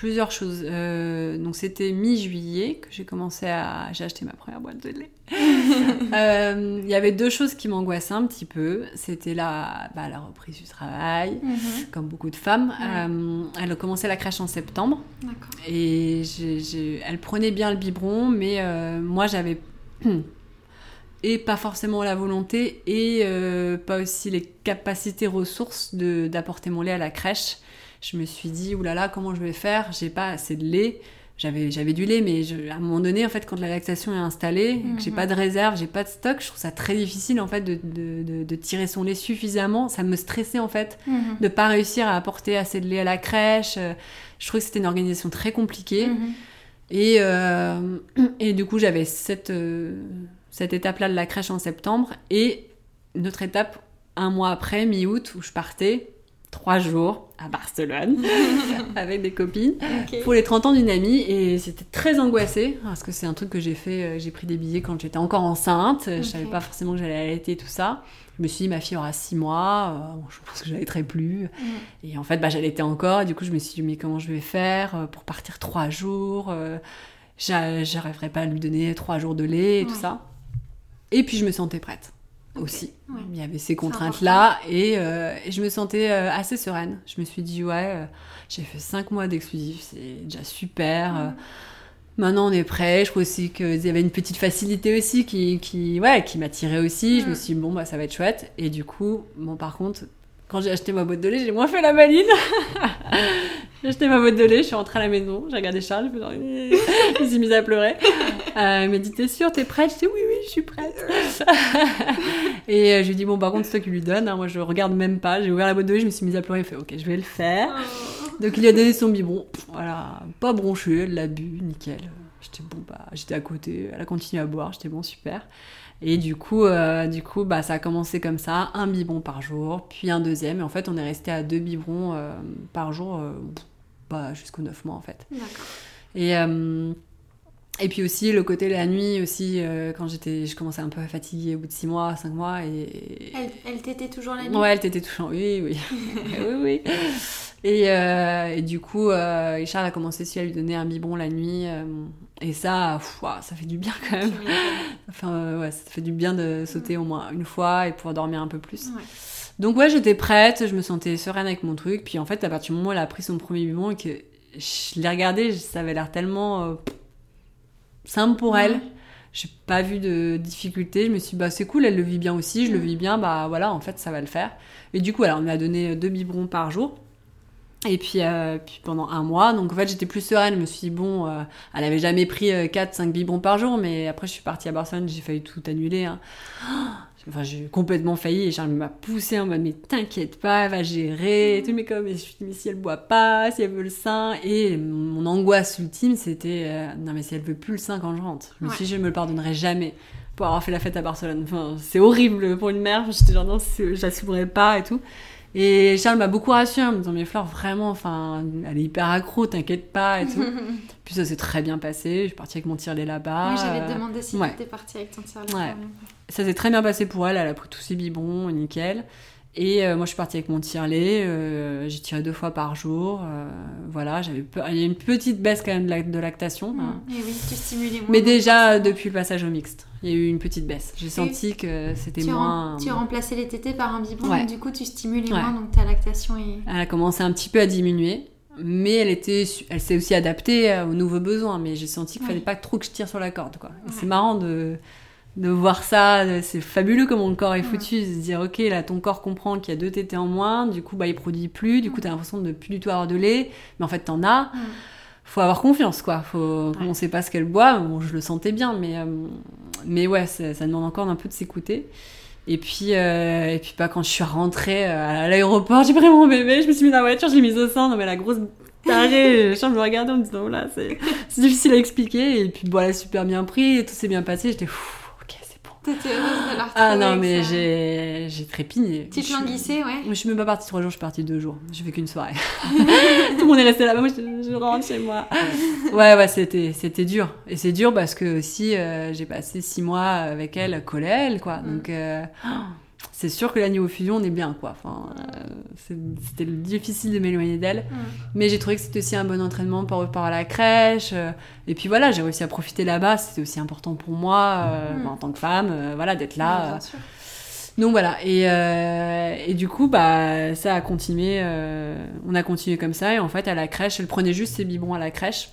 plusieurs choses. Euh, donc c'était mi-juillet que j'ai commencé à... J'ai acheté ma première boîte de lait. Euh, il y avait deux choses qui m'angoissaient un petit peu. C'était la, bah, la reprise du travail, mhm. comme beaucoup de femmes. Euh, elle a commencé la crèche en septembre. Et elle prenait bien le biberon, mais moi j'avais... et pas forcément la volonté et pas aussi les capacités ressources d'apporter mon lait à la crèche je me suis dit, oulala, comment je vais faire? J'ai pas assez de lait. J'avais, j'avais du lait, mais à un moment donné, en fait, quand la lactation est installée, que j'ai mhm. pas de réserve, j'ai pas de stock, je trouve ça très difficile, en fait, de, de, de, tirer son lait suffisamment. Ça me stressait, en fait, mhm. de pas réussir à apporter assez de lait à la crèche. Je trouvais que c'était une organisation très compliquée. Mhm. Et, euh, et du coup, j'avais cette, euh, cette étape-là de la crèche en septembre et une autre étape un mois après, mi-août, où je partais trois jours à Barcelone avec des copines pour les 30 ans d'une amie et c'était très angoissé parce que c'est un truc que j'ai fait euh, j'ai pris des billets quand j'étais encore enceinte. Je savais pas forcément que j'allais allaiter tout ça. Je me suis dit ma fille aura six mois euh, je pense que j'allaiterai plus. Mm. et en fait bah, j'allaitais encore et du coup je me suis dit mais comment je vais faire euh, pour partir trois jours j'arriverai pas à lui donner trois jours de lait et tout ça et puis je me sentais prête aussi. Il y avait ces contraintes-là euh, et, je me sentais euh, assez sereine. Je me suis dit, ouais, euh, j'ai fait cinq mois d'exclusif, c'est déjà super. maintenant, on est prêt. Je crois aussi qu'il y avait une petite facilité aussi qui, qui, ouais, qui m'attirait aussi. Je me suis dit, bon, bah, ça va être chouette. Et du coup, bon, par contre, quand j'ai acheté ma boîte de lait, j'ai moins fait la maline. j'ai acheté ma boîte de lait, je suis rentrée à la maison, j'ai regardé Charles, je me suis mise à pleurer. Euh, elle m'a dit T'es sûre, t'es prête? Je dis Oui, oui, je suis prête. et euh, je lui ai dit Bon, par contre, c'est toi qui lui donne. Hein. Moi, je regarde même pas. J'ai ouvert la boîte de lait, je me suis mise à pleurer. Il fait Ok, je vais le faire. Donc il lui a donné son biberon. Voilà, pas bronché, elle l'a bu, nickel. J'étais bon, bah, j'étais à côté, elle a continué à boire, j'étais bon, super. Et du coup, euh, du coup bah, ça a commencé comme ça, un biberon par jour, puis un deuxième. Et en fait, on est resté à deux biberons euh, par jour euh, bah, jusqu'aux neuf mois, en fait. D'accord. Et, et puis aussi, le côté la nuit, aussi, quand j'étais, je commençais un peu à fatiguer au bout de six mois, cinq mois. Et... Elle, elle t'était toujours la nuit? Ouais, elle t'était toujours, oui, oui. oui, oui. Et, et, du coup, Charles a commencé aussi à lui donner un biberon la nuit. Et ça, ça fait du bien quand même. enfin, ouais, ça fait du bien de sauter au moins une fois et pouvoir dormir un peu plus. Donc ouais, j'étais prête, je me sentais sereine avec mon truc. Puis en fait, à partir du moment où elle a pris son premier biberon et que je l'ai regardé, ça avait l'air tellement euh, simple pour elle. J'ai pas vu de difficulté. Je me suis dit, bah c'est cool, elle le vit bien aussi, je le vis bien, bah voilà, en fait, ça va le faire. Et du coup, alors, on m'a donné deux biberons par jour. Et puis, euh, puis pendant un mois, donc en fait j'étais plus sereine, je me suis dit bon, euh, elle avait jamais pris 4-5 euh, biberons par jour, mais après je suis partie à Barcelone, j'ai failli tout annuler. Hein. Enfin j'ai complètement failli et Charles m'a poussé en mode mais t'inquiète pas, elle va gérer et tout, mais comme, je suis dit mais si elle boit pas, si elle veut le sein, et mon angoisse ultime c'était non mais si elle veut plus le sein quand je rentre, je me suis dit je me le pardonnerai jamais pour avoir fait la fête à Barcelone. Enfin, c'est horrible pour une mère, j'étais genre non, j'assumerai pas et tout. Et Charles m'a beaucoup rassuré en me disant, mais Fleur, vraiment, enfin, elle est hyper accro, t'inquiète pas et tout. Puis ça s'est très bien passé. Je suis partie avec mon tirelet là-bas. Oui, j'allais te demander si ouais. t'étais partie avec ton tirelet. Ouais. Ça s'est très bien passé pour elle. Elle a pris tous ses bibons, nickel. Et euh, moi, je suis partie avec mon tirelet. Euh, j'ai tiré deux fois par jour. Euh, voilà, j'avais Il y a une petite baisse quand même de, lactation. Mmh. Hein. Et oui, tu stimulais moins. Mais déjà, depuis le passage au mixte, il y a eu une petite baisse. J'ai senti que c'était moins. tu as remplacé les tétés par un biberon, donc du coup, tu stimulais moins, donc ta lactation est. Elle a commencé un petit peu à diminuer. Mais elle était, elle s'est aussi adaptée aux nouveaux besoins. Mais j'ai senti qu'il fallait pas trop que je tire sur la corde, quoi. C'est marrant de, de voir ça, c'est fabuleux comme mon corps est foutu, de se dire ok là ton corps comprend qu'il y a deux tétés en moins, du coup bah il produit plus, du coup t'as l'impression de plus du tout avoir de lait, mais en fait t'en as. Faut avoir confiance quoi, faut, on sait pas ce qu'elle boit, bon je le sentais bien, mais euh, mais ouais ça, demande encore un peu de s'écouter. Et puis, euh, et puis bah, quand je suis rentrée euh, à l'aéroport, j'ai pris mon bébé, je me suis mis dans la voiture, je l'ai mise au sein, non mais la grosse tarée, je me regardais en me disant, là, c'est difficile à expliquer. Et puis, bon, elle a super bien pris, tout s'est bien passé, j'étais fou T'étais heureuse de la Ah non, mais j'ai, j'ai trépigné. Petite languissée, ouais. Je suis même pas partie trois jours, je suis partie deux jours. J'ai fait qu'une soirée. Tout le monde est resté là-bas, moi je, rentre chez moi. Ouais, ouais, c'était, c'était dur. Et c'est dur parce que aussi, euh, j'ai passé six mois avec elle, collée elle, quoi. Mm. Donc, euh, c'est sûr que la niveau fusion, on est bien, quoi. Enfin, euh, c'était difficile de m'éloigner d'elle. Mm. Mais j'ai trouvé que c'était aussi un bon entraînement par rapport à la crèche. Euh, et puis voilà, j'ai réussi à profiter là-bas. C'était aussi important pour moi, euh, mm. en tant que femme, voilà, d'être là. Donc voilà, et, et, du coup, bah, ça a continué, on a continué comme ça, et en fait, à la crèche, elle prenait juste ses biberons à la crèche.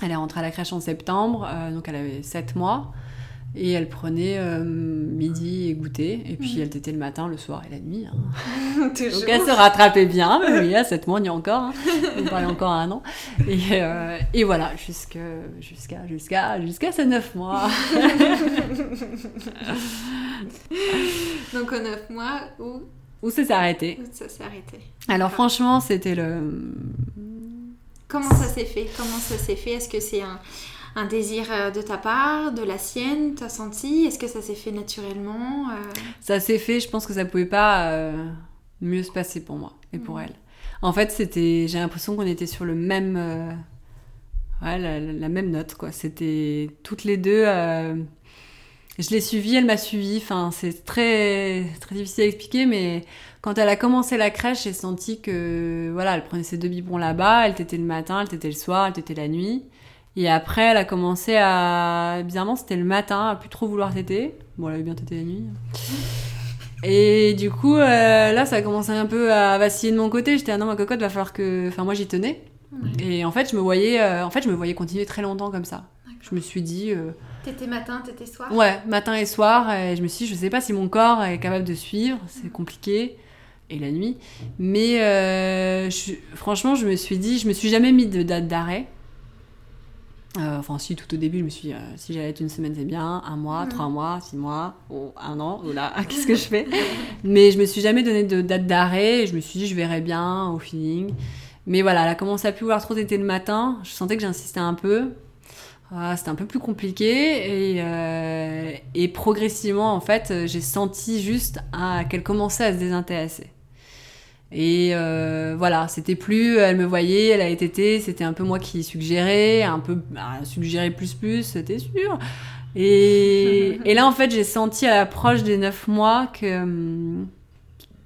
Elle est rentrée à la crèche en septembre, donc elle avait 7 mois. Et elle prenait euh, midi et goûter, et puis mhm. elle tétait le matin, le soir et la nuit. Hein. Donc elle se rattrapait bien, mais oui, à 7 mois, on y est encore, hein. on parlait encore à un an. Et, euh, et voilà, jusqu'à jusqu'à jusqu'à jusqu'à ces 9 mois. Donc aux 9 mois, où Où ça s'est arrêté. Où ça s'est arrêté. Alors franchement, c'était le... Comment ça s'est fait? Comment ça s'est fait? Est-ce que c'est un un désir euh, de ta part, de la sienne, t'as senti Est-ce que ça s'est fait naturellement euh? Ça s'est fait, je pense que ça pouvait pas euh, mieux se passer pour moi et pour mm. elle. En fait, c'était, j'ai l'impression qu'on était sur le même, ouais, la, même note quoi. C'était toutes les deux. je l'ai suivie, elle m'a suivie. Enfin, c'est très très difficile à expliquer, mais quand elle a commencé la crèche, j'ai senti que voilà, elle prenait ses deux biberons là-bas, elle t'était le matin, elle t'était le soir, elle t'était la nuit. Et après, elle a commencé à. Bizarrement, c'était le matin, à plus trop vouloir téter. Bon, elle avait bien tété la nuit. Et du coup, euh, là, ça a commencé un peu à vaciller de mon côté. J'étais, ah non, ma cocotte, va falloir que. Enfin, moi, j'y tenais. Et en fait, je me voyais, euh, en fait, je me voyais continuer très longtemps comme ça. Je me suis dit. Euh... T'étais matin, t'étais soir? Ouais, matin et soir. Et je me suis dit, je sais pas si mon corps est capable de suivre. C'est compliqué. Et la nuit. Mais euh, franchement, je me suis dit, je me suis jamais mis de date d'arrêt. Euh, enfin, si, tout au début, je me suis dit, euh, si j'allais être une semaine, c'est bien, un mois, mm. trois mois, six mois, ou un an, ou là, qu'est-ce que je fais? Mais je me suis jamais donné de date d'arrêt, je me suis dit, je verrai bien au feeling. Mais voilà, elle a commencé à plus vouloir trop téter le matin. Je sentais que j'insistais un peu. Ah, c'était un peu plus compliqué et, euh, et progressivement en fait j'ai senti juste qu'elle commençait à se désintéresser et euh, voilà c'était plus elle me voyait elle a été c'était un peu moi qui suggérais un peu bah, suggérer plus plus c'était sûr et, et là en fait j'ai senti à l'approche des neuf mois que hum,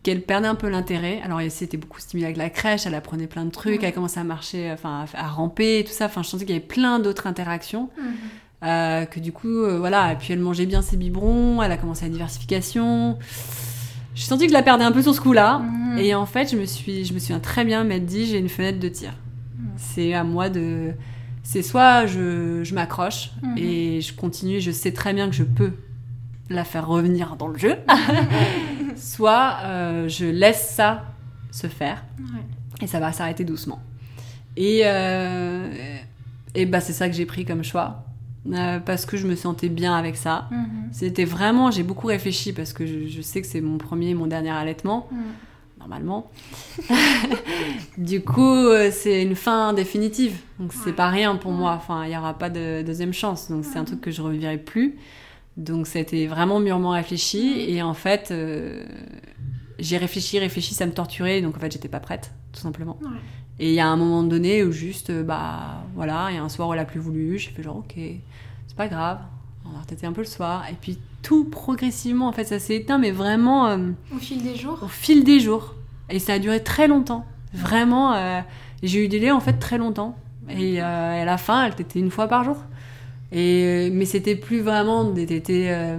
qu'elle perdait un peu l'intérêt. Alors, elle s'était beaucoup stimulée avec la crèche, elle apprenait plein de trucs, elle commençait à marcher, enfin, à ramper et tout ça. Enfin, je sentais qu'il y avait plein d'autres interactions. Euh, que du coup, euh, voilà. Et puis, elle mangeait bien ses biberons, elle a commencé la diversification. J'ai senti que je la perdais un peu sur ce coup-là. Mhm. Et en fait, je me suis, je me souviens très bien m'être dit, j'ai une fenêtre de tir. Mhm. C'est à moi de. C'est soit je, je m'accroche et je continue, je sais très bien que je peux la faire revenir dans le jeu, soit euh, je laisse ça se faire et ça va s'arrêter doucement. Et, euh, et bah, c'est ça que j'ai pris comme choix. Euh, parce que je me sentais bien avec ça. Mhm. C'était vraiment, j'ai beaucoup réfléchi parce que je, sais que c'est mon premier et mon dernier allaitement, mhm. normalement. du coup, c'est une fin définitive. Donc c'est pas rien pour moi. Enfin, il n'y aura pas de deuxième chance. Donc c'est un truc que je revirai plus. Donc c'était vraiment mûrement réfléchi et en fait euh, j'ai réfléchi, réfléchi, ça me torturait donc en fait j'étais pas prête tout simplement. Et il y a un moment donné où juste euh, bah voilà, il y a un soir où elle a plus voulu, j'ai fait genre ok, c'est pas grave, on va peut-être un peu le soir et puis tout progressivement en fait ça s'est éteint mais vraiment euh, au fil des jours. Au fil des jours et ça a duré très longtemps. Vraiment j'ai eu des laits en fait très longtemps et à la fin elle était une fois par jour. Et, mais c'était plus vraiment des tétés, euh,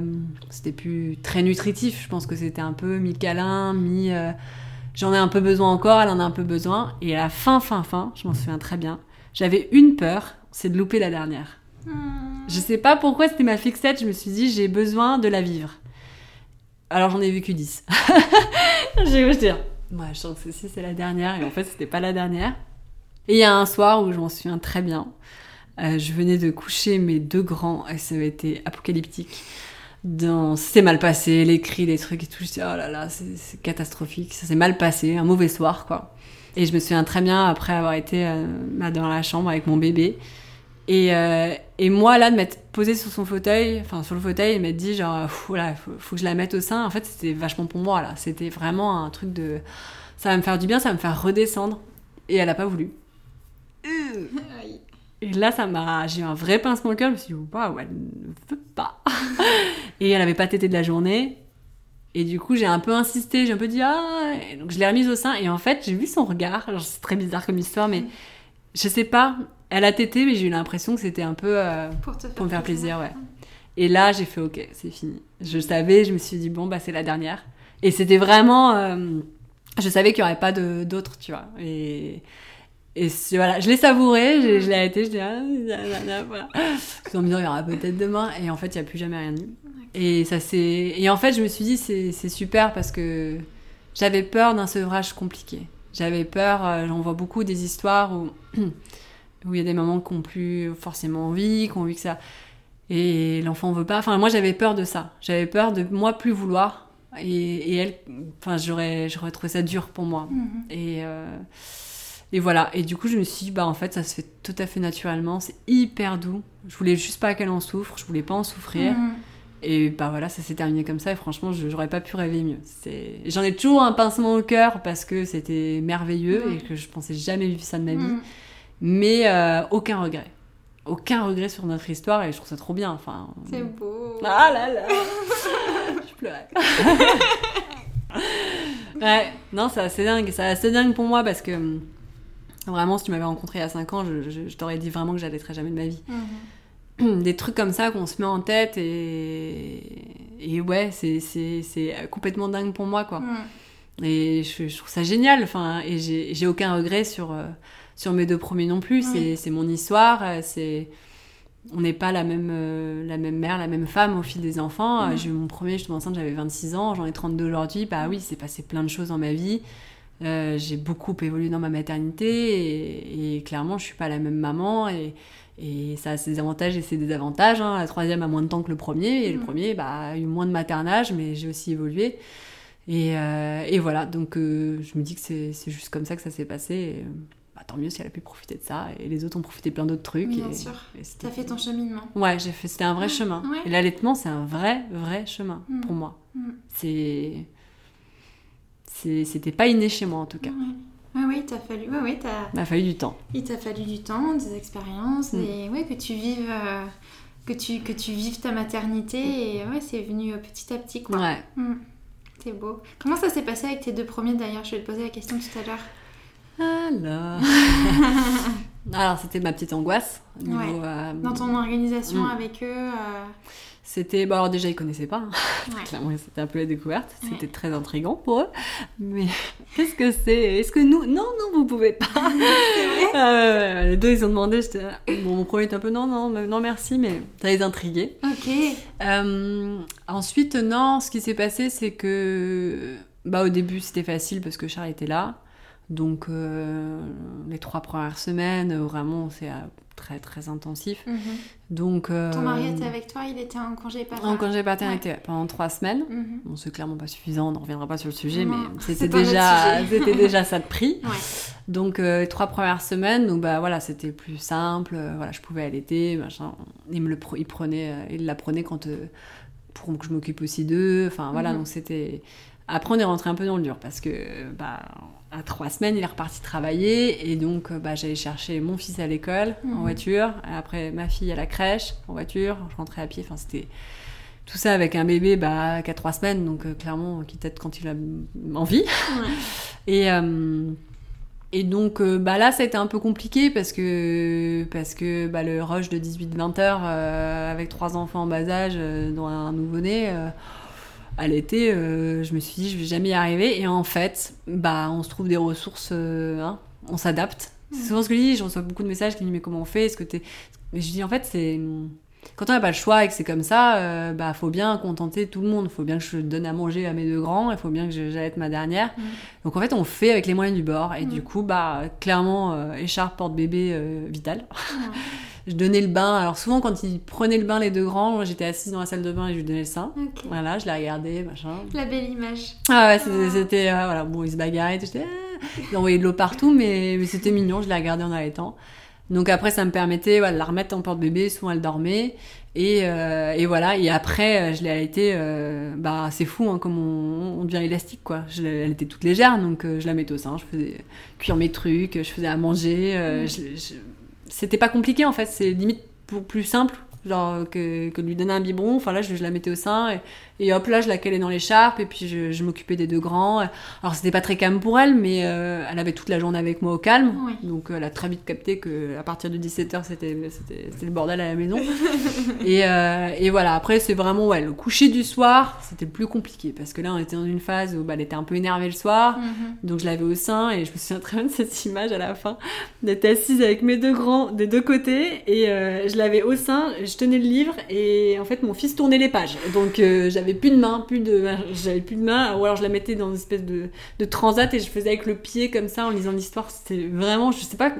c'était plus très nutritif. Je pense que c'était un peu mi-câlin, mi. Euh, j'en ai un peu besoin encore, elle en a un peu besoin. Et à la fin, fin, fin, je m'en souviens très bien, j'avais une peur, c'est de louper la dernière. Hmm. Je sais pas pourquoi c'était ma fixette, je me suis dit j'ai besoin de la vivre. Alors j'en ai vécu 10. je vais dire, moi je pense que si c'est la dernière, et en fait c'était pas la dernière. Et il y a un soir où je m'en souviens très bien. Euh, je venais de coucher mes deux grands et ça avait été apocalyptique. Dans... C'était mal passé, les cris, les trucs et tout. Je dis, oh là là, c'est catastrophique. Ça s'est mal passé, un mauvais soir, quoi. Et je me souviens très bien, après avoir été euh, bah, dans la chambre avec mon bébé. Et, euh, et moi, là, de m'être posée sur son fauteuil, enfin sur le fauteuil, et m'être dit, genre, voilà, faut, faut, que je la mette au sein. En fait, c'était vachement pour moi, là. C'était vraiment un truc de. Ça va me faire du bien, ça va me faire redescendre. Et elle a pas voulu. Et là, ça m'a, j'ai eu un vrai pincement au cœur. Je me suis dit, waouh, elle ne veut pas. et elle n'avait pas tété de la journée. Et du coup, j'ai un peu insisté, j'ai un peu dit, ah, donc je l'ai remise au sein. Et en fait, j'ai vu son regard. C'est très bizarre comme histoire, mais je sais pas. Elle a tété, mais j'ai eu l'impression que c'était un peu euh, pour, me faire plaisir, ouais. Et là, j'ai fait, ok, c'est fini. Je savais, je me suis dit, bon, bah, c'est la dernière. Et c'était vraiment, euh, je savais qu'il n'y aurait pas d'autres, tu vois. Et et voilà, je l'ai savouré, je, je l'ai été, je dis, ah, voilà. en me disant, il y aura peut-être demain, et en fait, il n'y a plus jamais rien eu. Et ça c'est Et en fait, je me suis dit, c'est super parce que j'avais peur d'un sevrage compliqué. J'avais peur, euh, j'en vois beaucoup des histoires où où il y a des mamans qui n'ont plus forcément envie, qui ont envie que ça. Et l'enfant ne veut pas. Enfin, moi, j'avais peur de ça. J'avais peur de moi plus vouloir. Et, et elle, enfin, j'aurais trouvé ça dur pour moi. Mhm. Et. Euh, et voilà. Et du coup, je me suis dit, bah en fait, ça se fait tout à fait naturellement. C'est hyper doux. Je voulais juste pas qu'elle en souffre. Je voulais pas en souffrir. Mhm. Et bah voilà, ça s'est terminé comme ça. Et franchement, j'aurais pas pu rêver mieux. J'en ai toujours un pincement au cœur parce que c'était merveilleux et que je pensais jamais vivre ça de ma vie. Mhm. Mais euh, aucun regret. Aucun regret sur notre histoire et je trouve ça trop bien. Enfin, c'est beau. Ah là là Je pleurais. ouais, non, c'est assez dingue. C'est assez dingue pour moi parce que Vraiment, si tu m'avais rencontré il y a 5 ans, je, t'aurais dit vraiment que j'allaiterais jamais de ma vie. Mhm. Des trucs comme ça qu'on se met en tête et, et ouais, c'est complètement dingue pour moi, quoi. Mhm. Et je, trouve ça génial, enfin, et j'ai aucun regret sur, euh, sur mes deux premiers non plus. C'est mon histoire, euh, c'est on n'est pas la même, euh, la même mère, la même femme au fil des enfants. Mhm. J'ai eu mon premier, je suis enceinte, j'avais 26 ans, j'en ai 32 aujourd'hui. Bah oui, c'est passé plein de choses dans ma vie. Euh, j'ai beaucoup évolué dans ma maternité et, clairement, je suis pas la même maman et, et ça a ses avantages et ses désavantages. Hein. La troisième a moins de temps que le premier et le mm. premier bah, a eu moins de maternage, mais j'ai aussi évolué. Et, euh, et voilà, donc euh, je me dis que c'est juste comme ça que ça s'est passé. bah, tant mieux si elle a pu profiter de ça. Et les autres ont profité plein d'autres trucs. Bien et, sûr. T'as fait ton cheminement. Ouais, j'ai fait. C'était un vrai Ah, chemin. ouais. Et l'allaitement, c'est un vrai, vrai chemin Mm. pour moi. Mm. C'est. C'était pas inné chez moi en tout cas. Ouais, oui, t'as fallu. T'as. Il m'a fallu du temps. Il t'a fallu du temps, des expériences, Mm. des... ouais, que tu vives, euh, que tu que tu vives ta maternité et ouais, c'est venu euh, petit à petit quoi. Ouais. Mm. C'est beau. Comment ça s'est passé avec tes deux premiers d'ailleurs? Je vais te poser la question tout à l'heure. Alors. Alors, c'était ma petite angoisse. au Niveau, Ouais. euh, Dans ton organisation Mm. avec eux. Euh, C'était. Bon, alors déjà, ils connaissaient pas. hein. ouais. Clairement, c'était un peu la découverte. Ouais. C'était très intriguant pour eux. Mais qu'est-ce que c'est? Est-ce que nous. Non, non, vous pouvez pas. Ouais, les deux, ils ont demandé. Bon, mon premier était un peu non, non, non, merci, mais ça les intriguait. Ok. Euh, ensuite, non, ce qui s'est passé, c'est que. Bah, au début, c'était facile parce que Charles était là. Donc, euh, les trois premières semaines, euh, vraiment, c'est euh, très, très intensif. Mhm. Donc. euh, Ton mari était avec toi, il était en congé paternité. En congé paternité ouais, pendant trois semaines. Mhm. Bon, c'est clairement pas suffisant, on n'en reviendra pas sur le sujet, Non, mais c'était déjà, c'était déjà ça de prix. Ouais. Donc, euh, les trois premières semaines, donc bah voilà, c'était plus simple. voilà, je pouvais allaiter, machin. Il me le il prenait, il la prenait quand pour que je m'occupe aussi d'eux. Enfin voilà, Mhm. donc c'était. Après, on est rentré un peu dans le dur parce que bah à trois semaines, il est reparti travailler et donc euh, bah j'allais chercher mon fils à l'école en Mhm. voiture, après ma fille à la crèche en voiture. Je rentrais à pied. Enfin, c'était tout ça avec un bébé bah, qui a trois semaines, donc euh, clairement, qui tête quand il a envie. Ouais. Et, euh, et donc euh, bah, là, ça a été un peu compliqué parce que, parce que bah, le rush de 18-20 heures avec trois enfants en bas âge, dont un nouveau-né, à l'été, euh, je me suis dit, je vais jamais y arriver. Et en fait, bah, on se trouve des ressources, euh, hein, on s'adapte. C'est souvent ce que je dis, je reçois beaucoup de messages qui me disent, mais comment on fait? Est-ce que t'es... Mais je dis, en fait, c'est... Quand on n'a pas le choix et que c'est comme ça, euh, bah faut bien contenter tout le monde. faut bien que je donne à manger à mes deux grands, il faut bien que j'allaite ma dernière. Mm. Donc en fait, on fait avec les moyens du bord. Et Mm. du coup, bah clairement, euh, écharpe porte-bébé vital. Je donnais le bain. Alors souvent, quand ils prenaient le bain, les deux grands, moi, j'étais assise dans la salle de bain et je lui donnais le sein. Voilà, je les regardais, machin. La belle image. Ah ouais, c'était, Ah. euh, voilà, bon, ils se bagarraient, j'étais, ah. ils envoyaient de l'eau partout, mais, mais c'était mignon, je les regardais en allaitant. Donc après, ça me permettait voilà, de la remettre en porte-bébé, souvent elle dormait, et, euh, et voilà, et après, euh, je l'ai allaitée, euh, bah c'est fou, hein, comme on, on devient élastique, quoi. Je, elle était toute légère, donc euh, je la mettais au sein, je faisais cuire mes trucs, je faisais à manger, Mm. je- je- c'était pas compliqué en fait, c'est limite plus simple. Genre que, lui donner un biberon, enfin là je, la mettais au sein et hop là je la calais dans l'écharpe et puis je, je m'occupais des deux grands. Alors c'était pas très calme pour elle mais euh, elle avait toute la journée avec moi au calme. Oui. Donc euh, elle a très vite capté que à partir de 17h c'était, le bordel à la maison. et, euh, et voilà, après c'est vraiment ouais, le coucher du soir c'était plus compliqué parce que là on était dans une phase où bah, elle était un peu énervée le soir. Mhm. Donc je l'avais au sein et je me souviens très bien de cette image à la fin d'être assise avec mes deux grands des deux côtés et euh, je l'avais au sein, je tenais le livre et en fait mon fils tournait les pages. Donc j'avais plus de main, plus de j'avais plus de main ou alors je la mettais dans une espèce de, de transat et je faisais avec le pied comme ça en lisant l'histoire. C'était vraiment je sais pas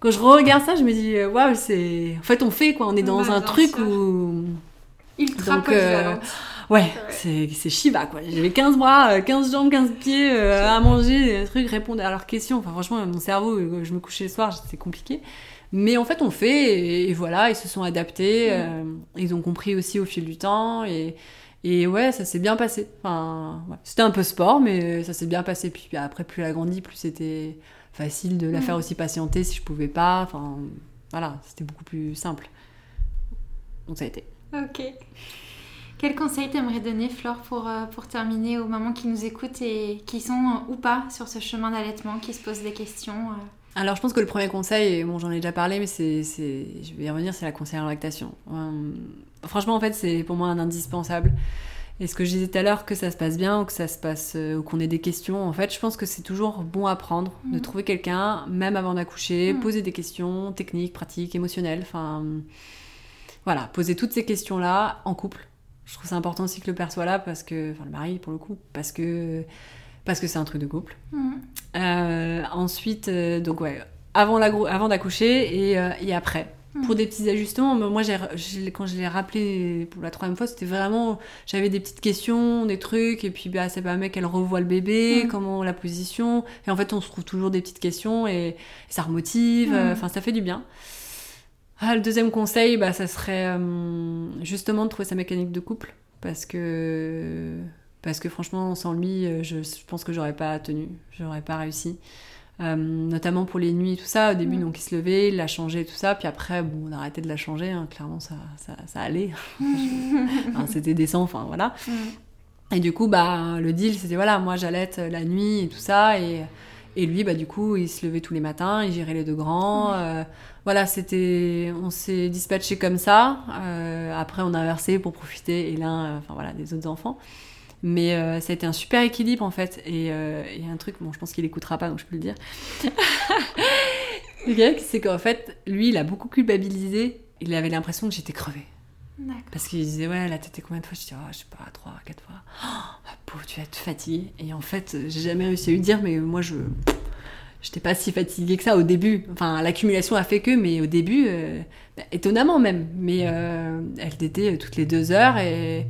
quand je regarde ça, je me dis euh, waouh, c'est en fait on fait quoi, on est dans Bah, un truc sûr. où Ultra Donc, euh. Ouais, c'est c'est Shiva quoi. J'avais 15 bras, euh, 15 jambes, 15 pieds euh, à manger, des trucs, répondre à leurs questions. Enfin, franchement, mon cerveau, euh, je me couchais le soir, c'est compliqué. Mais en fait, on fait et, et voilà, ils se sont adaptés. Mm. euh, ils ont compris aussi au fil du temps et, et ouais, ça s'est bien passé. Enfin, ouais. C'était un peu sport, mais ça s'est bien passé. Puis après, plus elle a grandi, plus c'était facile de la Mm. faire aussi patienter si je pouvais pas. Enfin, voilà, c'était beaucoup plus simple. Donc ça a été. Ok. Quel conseil t'aimerais donner, Flore, pour, euh, pour terminer aux mamans qui nous écoutent et qui sont ou pas sur ce chemin d'allaitement, qui se posent des questions euh? Alors, je pense que le premier conseil, bon, j'en ai déjà parlé, mais c'est, c'est, je vais y revenir, c'est la conseillère en lactation. Franchement, en fait, c'est pour moi un indispensable. Et ce que je disais tout à l'heure, que ça se passe bien ou que ça se passe, euh, ou qu'on ait des questions, en fait, je pense que c'est toujours bon à prendre de Mhm. trouver quelqu'un, même avant d'accoucher, Mhm. poser des questions techniques, pratiques, émotionnelles. Enfin, voilà, poser toutes ces questions-là en couple. Je trouve ça important aussi que le père soit là parce que, enfin, le mari pour le coup, parce que, parce que c'est un truc de couple. Mhm. Euh, ensuite, euh, donc ouais, avant, la avant d'accoucher et, euh, et après. pour des petits ajustements. Moi, j'ai, quand je l'ai rappelé pour la troisième fois, c'était vraiment. J'avais des petites questions, des trucs, et puis bah, c'est pas un mec, elle revoit le bébé, comment la position. Et en fait, on se trouve toujours des petites questions et, ça remotive. Enfin, ça fait du bien. Ah, le deuxième conseil, bah, ça serait justement de trouver sa mécanique de couple. Parce que, parce que franchement, sans lui, euh, je, pense que j'aurais pas tenu, j'aurais pas réussi. Euh, notamment pour les nuits, tout ça. Au début, mm. donc il se levait, il l'a changé, tout ça. Puis après, bon, on a arrêté de la changer. Hein. Clairement, ça, ça, ça allait. c'était décent, enfin voilà. Mm. Et du coup, bah, le deal, c'était voilà, moi j'allais la nuit et tout ça. Et, et lui, bah, du coup, il se levait tous les matins, il gérait les deux grands. Euh, voilà, c'était, on s'est dispatché comme ça. Euh, après, on a inversé pour profiter et l'un, enfin voilà, des autres enfants. Mais euh, ça a été un super équilibre en fait. Et il y a un truc, bon, je pense qu'il écoutera pas, donc je peux le dire. c'est qu'en fait, lui, il a beaucoup culpabilisé. Il avait l'impression que j'étais crevée. Parce qu'il disait, ouais, là, t'étais combien de fois? Je dis, oh, je sais pas, trois, quatre fois. Oh, pauvre, tu vas être fatiguée. Et en fait, j'ai jamais réussi à lui dire, mais moi, je. J'étais pas si fatiguée que ça au début. Enfin, l'accumulation a fait que, mais au début, euh, bah, étonnamment même. Mais euh, elle était toutes les deux heures et,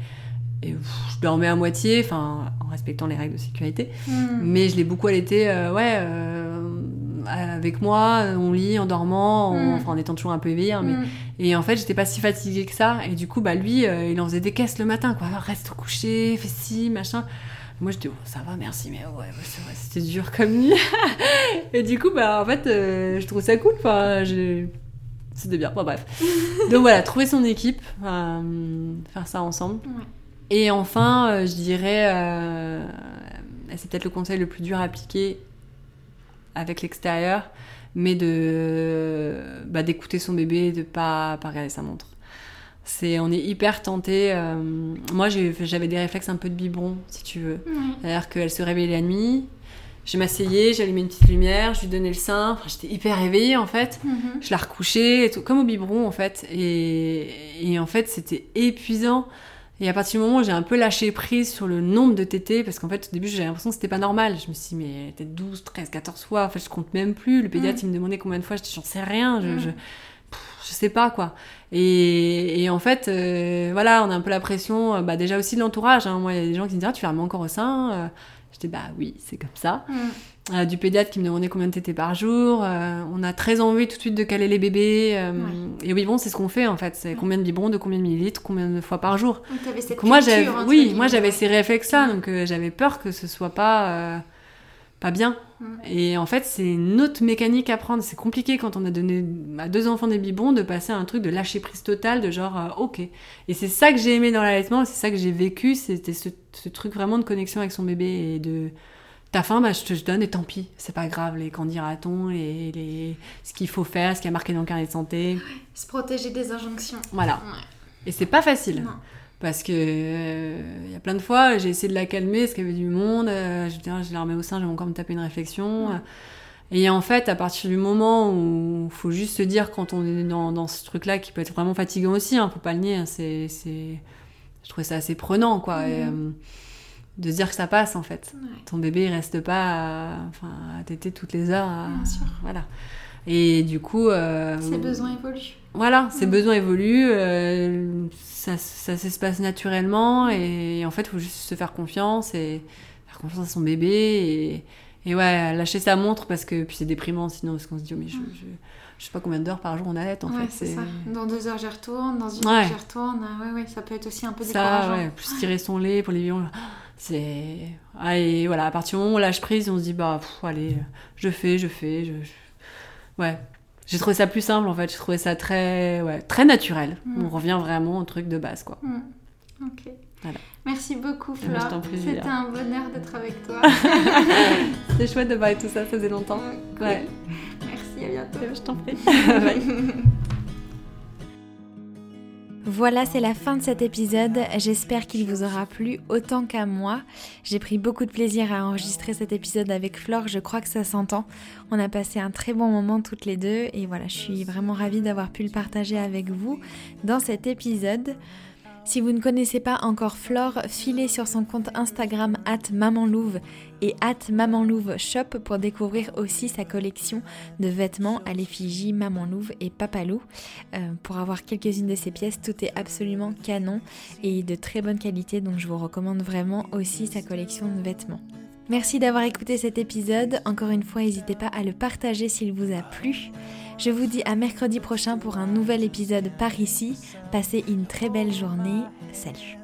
et je dormais à moitié, enfin, en respectant les règles de sécurité. Hmm. Mais je l'ai beaucoup allaité, euh, ouais, avec moi, on lit en dormant, en, mm. en étant toujours un peu éveillé. Hein, mais... Mm. Et en fait, j'étais pas si fatiguée que ça. Et du coup, bah, lui, euh, il en faisait des caisses le matin, quoi. Reste au coucher, fais ci, machin. Moi, je dis, oh, ça va, merci, mais ouais, c'était dur comme nuit. et du coup, bah, en fait, euh, je trouve ça cool. Enfin, c'était bien. Bon, bref. Donc voilà, trouver son équipe, euh, faire ça ensemble. Et enfin, je dirais, c'est peut-être le conseil le plus dur à appliquer avec l'extérieur, mais de bah, d'écouter son bébé, de pas pas regarder sa montre. C'est on est hyper tenté. Euh, moi j'avais des réflexes un peu de biberon, si tu veux. C'est-à-dire qu'elle se réveillait la nuit. Je m'asseyais, j'allumais une petite lumière, je lui donnais le sein. j'étais hyper réveillée en fait. Mm-hmm. Je la recouchais, comme au biberon en fait. Et, et en fait, c'était épuisant. Et à partir du moment où j'ai un peu lâché prise sur le nombre de tétés, parce qu'en fait, au début, j'avais l'impression que c'était pas normal. Je me suis dit, mais peut-être 12, 13, 14 fois. En fait, je compte même plus. Le pédiatre, mm. il me demandait combien de fois. Je j'en sais rien. Je, mm. je, je, sais pas, quoi. Et, et en fait, euh, voilà, on a un peu la pression, euh, bah, déjà aussi de l'entourage. Hein. Moi, il y a des gens qui me disent, ah, tu vas encore au sein. Euh, J'étais, bah oui, c'est comme ça. Mm. Euh, du pédiatre qui me demandait combien de tétés par jour. Euh, on a très envie tout de suite de caler les bébés. Euh, et oui, bon, c'est ce qu'on fait en fait. C'est combien de biberons, de combien de millilitres, combien de fois par jour. Donc, cette moi, j'avais, oui, moi j'avais ces réflexes-là, donc j'avais peur que ce soit pas pas bien. Et en fait, c'est une autre mécanique à prendre. C'est compliqué quand on a donné à deux enfants des biberons de passer à un truc de lâcher prise totale, de genre, ok. Et c'est ça que j'ai aimé dans l'allaitement, c'est ça que j'ai vécu, c'était ce, ce, truc vraiment de connexion avec son bébé et de, ta faim, bah, je te donne et tant pis, c'est pas grave, les candidats-on, les, les... ce qu'il faut faire, ce qui a marqué dans le carnet de santé. se protéger des injonctions. Voilà. Et c'est pas facile. Parce que il euh, y a plein de fois, j'ai essayé de la calmer, parce qu'il y avait du monde, euh, je, je la remets au sein, je vais encore me taper une réflexion. Et en fait, à partir du moment où il faut juste se dire, quand on est dans, dans ce truc-là, qui peut être vraiment fatigant aussi, hein, faut pas le nier, hein, c'est, je trouvais ça assez prenant, quoi. Et, euh, de se dire que ça passe en fait. Ton bébé il reste pas à, enfin, à téter toutes les heures. Bien sûr. Voilà. Et du coup. Euh, ses besoins évoluent. Voilà, ses besoins évoluent, euh, ça, ça s'espace naturellement et, en fait il faut juste se faire confiance et faire confiance à son bébé et, et ouais, lâcher sa montre parce que puis c'est déprimant sinon parce qu'on se dit oh, mais je, je, je, sais pas combien d'heures par jour on allait en fait. C'est ça. Dans deux heures j'y retourne, dans une heure j'y retourne. Ouais, ouais, ça peut être aussi un peu décourageant. Ça, ouais, plus tirer son lait pour les violons. C'est. Allez, voilà, à partir du moment où on lâche prise, on se dit, bah, allez, je fais, je fais. Je... Ouais. J'ai trouvé ça plus simple, en fait. J'ai trouvé ça très, ouais, très naturel. Mm. On revient vraiment au truc de base, quoi. Mm. Ok. Voilà. Merci beaucoup, Flore. C'était un bonheur d'être avec toi. C'était chouette de parler tout ça, ça faisait longtemps. Ouais. Merci, à bientôt. Je t'en prie. Voilà, c'est la fin de cet épisode. J'espère qu'il vous aura plu autant qu'à moi. J'ai pris beaucoup de plaisir à enregistrer cet épisode avec Flore, je crois que ça s'entend. On a passé un très bon moment toutes les deux et voilà, je suis vraiment ravie d'avoir pu le partager avec vous dans cet épisode. Si vous ne connaissez pas encore Flore, filez sur son compte Instagram at mamanlouve et at mamanlouve shop pour découvrir aussi sa collection de vêtements à l'effigie Maman Louve et Papa Loup. Euh, pour avoir quelques-unes de ces pièces, tout est absolument canon et de très bonne qualité, donc je vous recommande vraiment aussi sa collection de vêtements. Merci d'avoir écouté cet épisode. Encore une fois, n'hésitez pas à le partager s'il vous a plu. Je vous dis à mercredi prochain pour un nouvel épisode par ici. Passez une très belle journée. Salut